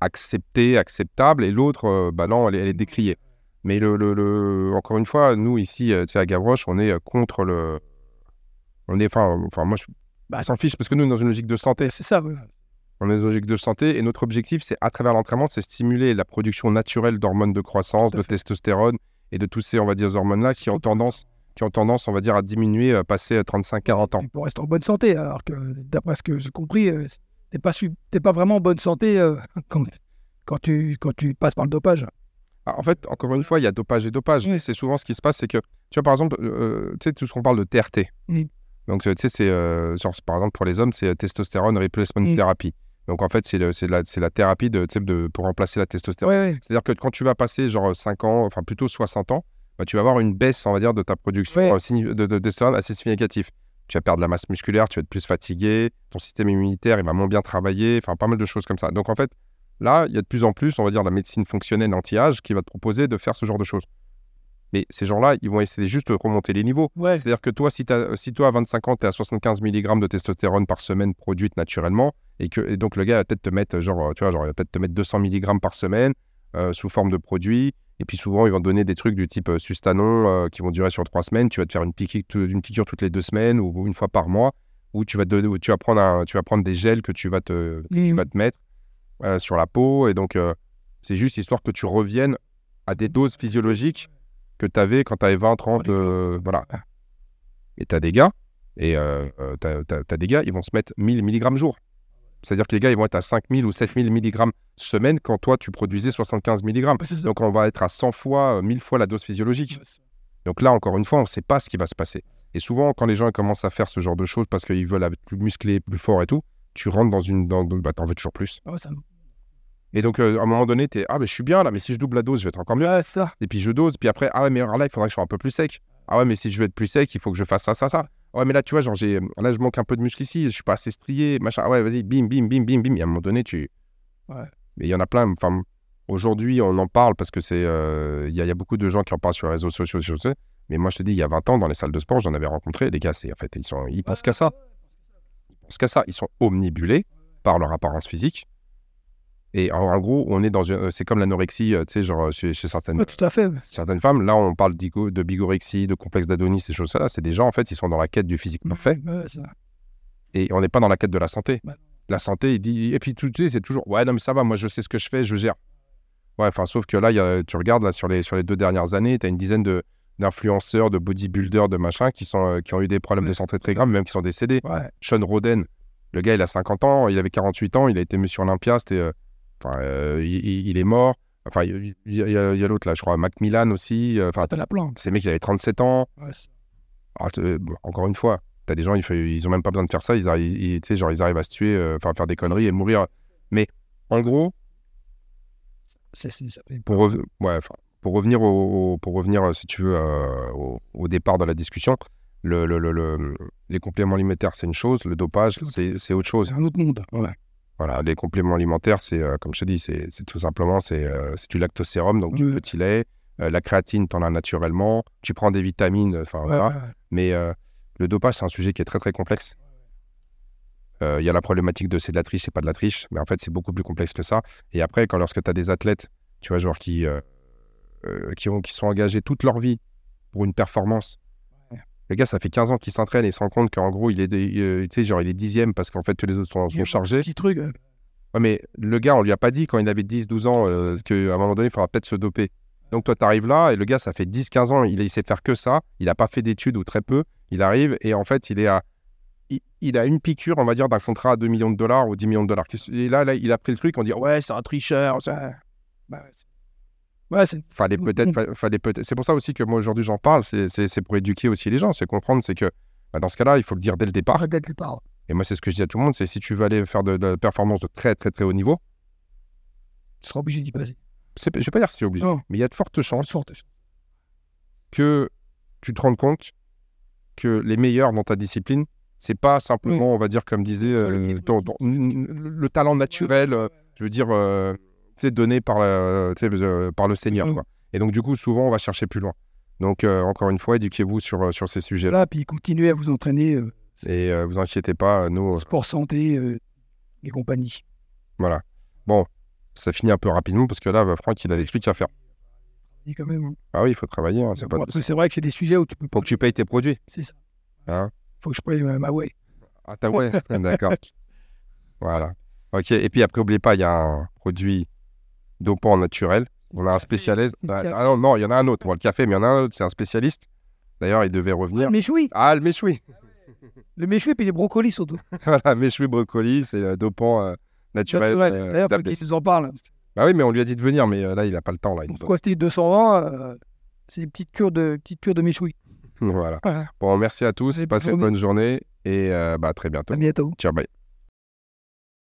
acceptée, acceptable, et l'autre, euh, bah non, elle est décriée. Mais le, le- le- encore une fois, nous ici, euh, tu sais, à Gavroche, on est euh, contre le. On est, enfin, moi, je Bah, s'en fiche parce que nous, on est dans une logique de santé. c'est ça. voilà. On est dans une logique de santé et notre objectif, c'est à travers l'entraînement, c'est stimuler la production naturelle d'hormones de croissance, de testostérone et de tous ces, on va dire, hormones-là qui ont tendance, qui ont tendance, on va dire, à diminuer euh, passer 35-40 ans. Et Pour rester en bonne santé, alors que d'après ce que j'ai compris, euh, t'es pas, su- t'es pas vraiment en bonne santé euh, quand, quand, tu, quand tu passes par le dopage. Ah, en fait, encore une fois, il y a dopage et dopage. Oui. C'est souvent ce qui se passe, c'est que, tu vois, par exemple, euh, tu sais, tout ce qu'on parle de TRT. Donc, euh, tu sais, c'est, euh, genre, par exemple, pour les hommes, c'est euh, testostérone replacement Mm. therapy. Donc, en fait, c'est, la, c'est la thérapie de, de, pour remplacer la testostérone. C'est-à-dire que quand tu vas passer genre 5 ans, enfin plutôt 60 ans, bah, tu vas avoir une baisse, on va dire, de ta production euh, de testostérone assez significative. Tu vas perdre de la masse musculaire, tu vas être plus fatigué, ton système immunitaire, il va moins bien travailler, enfin pas mal de choses comme ça. Donc en fait, là, il y a de plus en plus, on va dire, la médecine fonctionnelle anti-âge qui va te proposer de faire ce genre de choses. Mais ces gens-là, ils vont essayer juste de remonter les niveaux. Ouais, C'est-à-dire que toi, si, toi, à 25 ans, tu es à 75 mg de testostérone par semaine produite naturellement, et, que, et donc le gars va peut-être te mettre, genre, tu vois, genre, peut-être te mettre 200 mg par semaine euh, sous forme de produit, et puis souvent, ils vont te donner des trucs du type euh, Sustanon euh, qui vont durer sur trois semaines. Tu vas te faire une piqûre, une piqûre toutes les deux semaines ou une fois par mois, où tu vas, te tu vas, prendre, un- tu vas prendre des gels que tu vas te, tu Mhm. vas te mettre euh, sur la peau, et donc euh, c'est juste histoire que tu reviennes à des doses physiologiques que tu avais quand tu avais 20, 30, euh, voilà. Et tu as des gars, et t'as- t'as t'as des gars, ils vont se mettre 1000 mg jour. C'est-à-dire que les gars, ils vont être à 5000 ou 7000 mg semaine quand toi, tu produisais 75 mg. Donc, on va être à 100 fois, euh, 1000 fois la dose physiologique. Donc là, encore une fois, on ne sait pas ce qui va se passer. Et souvent, quand les gens commencent à faire ce genre de choses parce qu'ils veulent être plus musclés, plus forts et tout, tu rentres dans une... Dans, bah, t'en veux toujours plus. Ouais, ça me- Et donc, euh, à un moment donné, tu es, ah, mais je suis bien là, mais si je double la dose, je vais être encore mieux. Ouais, ça. Et puis je dose, puis après, ah ouais, mais alors là, il faudrait que je sois un peu plus sec. Ah ouais, mais si je veux être plus sec, il faut que je fasse ça, ça, ça. Ouais, mais là, tu vois, genre, j'ai... là, je manque un peu de muscle ici, je suis pas assez strié, machin. Ah ouais, vas-y, bim, bim, bim, bim, bim. Et à un moment donné, tu. Ouais. Mais il y en a plein. Enfin, aujourd'hui, on en parle parce que c'est. euh, Il y, a- il y a beaucoup de gens qui en parlent sur les réseaux sociaux, sur ce- Mais moi, je te dis, il y a 20 ans, dans les salles de sport, j'en avais rencontré. Les gars, c'est en fait, ils, sont... ils pensent qu'à ça. Ils pensent qu'à ça. Ils sont omnibulés par leur apparence physique. Et en, en gros, on est dans une... c'est comme l'anorexie, euh, tu sais, genre chez, chez certaines, Ouais, tout à fait. certaines femmes. Là, on parle de bigorexie, de complexe d'adonis, ces choses-là. C'est des gens, en fait, ils sont dans la quête du physique parfait. Ouais, ça. Et on n'est pas dans la quête de la santé. La santé, il dit. Et puis, tout sais, c'est toujours. Ouais, non, mais ça va, moi, je sais ce que je fais, je gère. Ouais, enfin, sauf que là, y a- tu regardes, là, sur les, sur les deux dernières années, tu as une dizaine de d'influenceurs, de bodybuilders, de machins qui, sont, euh, qui ont eu des problèmes de santé très graves, même qui sont décédés. Sean Roden, le gars, il a 50 ans, il avait 48 ans, il a été Monsieur Olympia, c'était. euh, Enfin, euh, il, est mort. Enfin, il y, a, l'autre, là, je crois, Macmillan aussi. euh, Enfin, T'en as plein. ces mecs, il avait 37 ans. Ouais, c'est- Alors, te- bon, encore une fois, t'as des gens, ils, ils ont même pas besoin de faire ça, ils, arrivent, ils, genre, ils arrivent à se tuer, euh, enfin, faire des conneries et mourir. Mais en gros, ça fait- pour, rev- ouais, enfin, pour revenir, au, au- pour revenir, euh, si tu veux, euh, au, au départ de la discussion, le, le- le- le- les compléments alimentaires, c'est une chose, le dopage, C'est autre chose. C'est un autre monde. Ouais. Voilà, les compléments alimentaires, c'est, euh, comme je te dis, c'est tout simplement, c'est euh, c'est du lactosérum, donc du petit lait. Euh, la créatine, t'en as naturellement. Tu prends des vitamines, enfin, Ouais, voilà. ouais, ouais. Mais le dopage, c'est un sujet qui est très très complexe. Il y a la problématique de c'est de la triche, c'est pas de la triche, mais en fait, c'est beaucoup plus complexe que ça. Et après, quand lorsque tu as des athlètes, tu vois, genre qui, qui, ont, qui sont engagés toute leur vie pour une performance. Le gars, ça fait 15 ans qu'il s'entraîne et il se rend compte qu'en gros, il est, euh, genre, il est dixième parce qu'en fait, tous les autres sont, sont chargés. Petit truc. euh, Ouais, mais le gars, on lui a pas dit quand il avait 10-12 ans euh, qu'à un moment donné, il faudra peut-être se doper. Donc toi, tu arrives là et le gars, ça fait 10-15 ans, il, il sait faire que ça. Il n'a pas fait d'études ou très peu. Il arrive et en fait, il est à. Il, il a une piqûre, on va dire, d'un contrat à 2 millions de dollars ou 10 millions de dollars. Et là, là, il a pris le truc, on dit Ouais, c'est un tricheur. ça. ça- bah, ouais, Ouais, c'est Fallait peut-être. fa- Fallait peut c'est pour ça aussi que moi, aujourd'hui, j'en parle. C'est- pour éduquer aussi les gens. C'est comprendre, c'est que bah, dans ce cas-là, il faut le dire dès le départ. d'être les parents. Et moi, c'est ce que je dis à tout le monde c'est si tu veux aller faire de, la performance de très, très, très haut niveau, Tu seras obligé d'y passer. je vais pas dire c'est obligé, Non. mais il y a de fortes chances Forte. que tu te rendes compte que les meilleurs dans ta discipline, c'est pas simplement, on va dire, comme disait, euh, le- ton- ton- le talent naturel, euh, je veux dire, euh, donné par, sais, euh, par le Seigneur. Mm. Quoi. Et donc, du coup, souvent, on va chercher plus loin. Donc, euh, encore une fois, éduquez-vous sur, euh, sur ces sujets-là. Là, puis continuez à vous entraîner. euh, Et euh, vous inquiétez pas, nous, sport santé et compagnie. voilà. Bon, ça finit un peu rapidement parce que là, bah, Franck, il a des trucs à faire. Et quand même. hein. Ah oui, il faut travailler. hein, c'est Bon, vrai que c'est des sujets où tu peux. Pour que tu payes tes produits. C'est ça. Hein Faut que je paye ma way. Ah, t'as ouais, d'accord. Voilà. Ok, et puis après, n'oubliez pas, il y a un produit dopant naturel. On a un spécialiste. Ah, ah non, non, il y en a un autre. Bon, le café, mais il y en a un autre, c'est un spécialiste. D'ailleurs, il devait revenir. Le méchoui. Ah, le méchoui. Le méchoui puis les brocolis surtout. voilà, méchoui brocoli, c'est euh, dopant euh, naturel. Naturel. euh, D'ailleurs, faut nous en parlent. bah oui, mais on lui a dit de venir, mais euh, là, il n'a pas le temps. Là. Pourquoi c'était 220 euh, C'est des petites cures de, petites cures de méchoui. voilà. Voilà. Bon, merci à tous. Passez une bonne journée et bah, à très bientôt. À bientôt. Ciao, bye.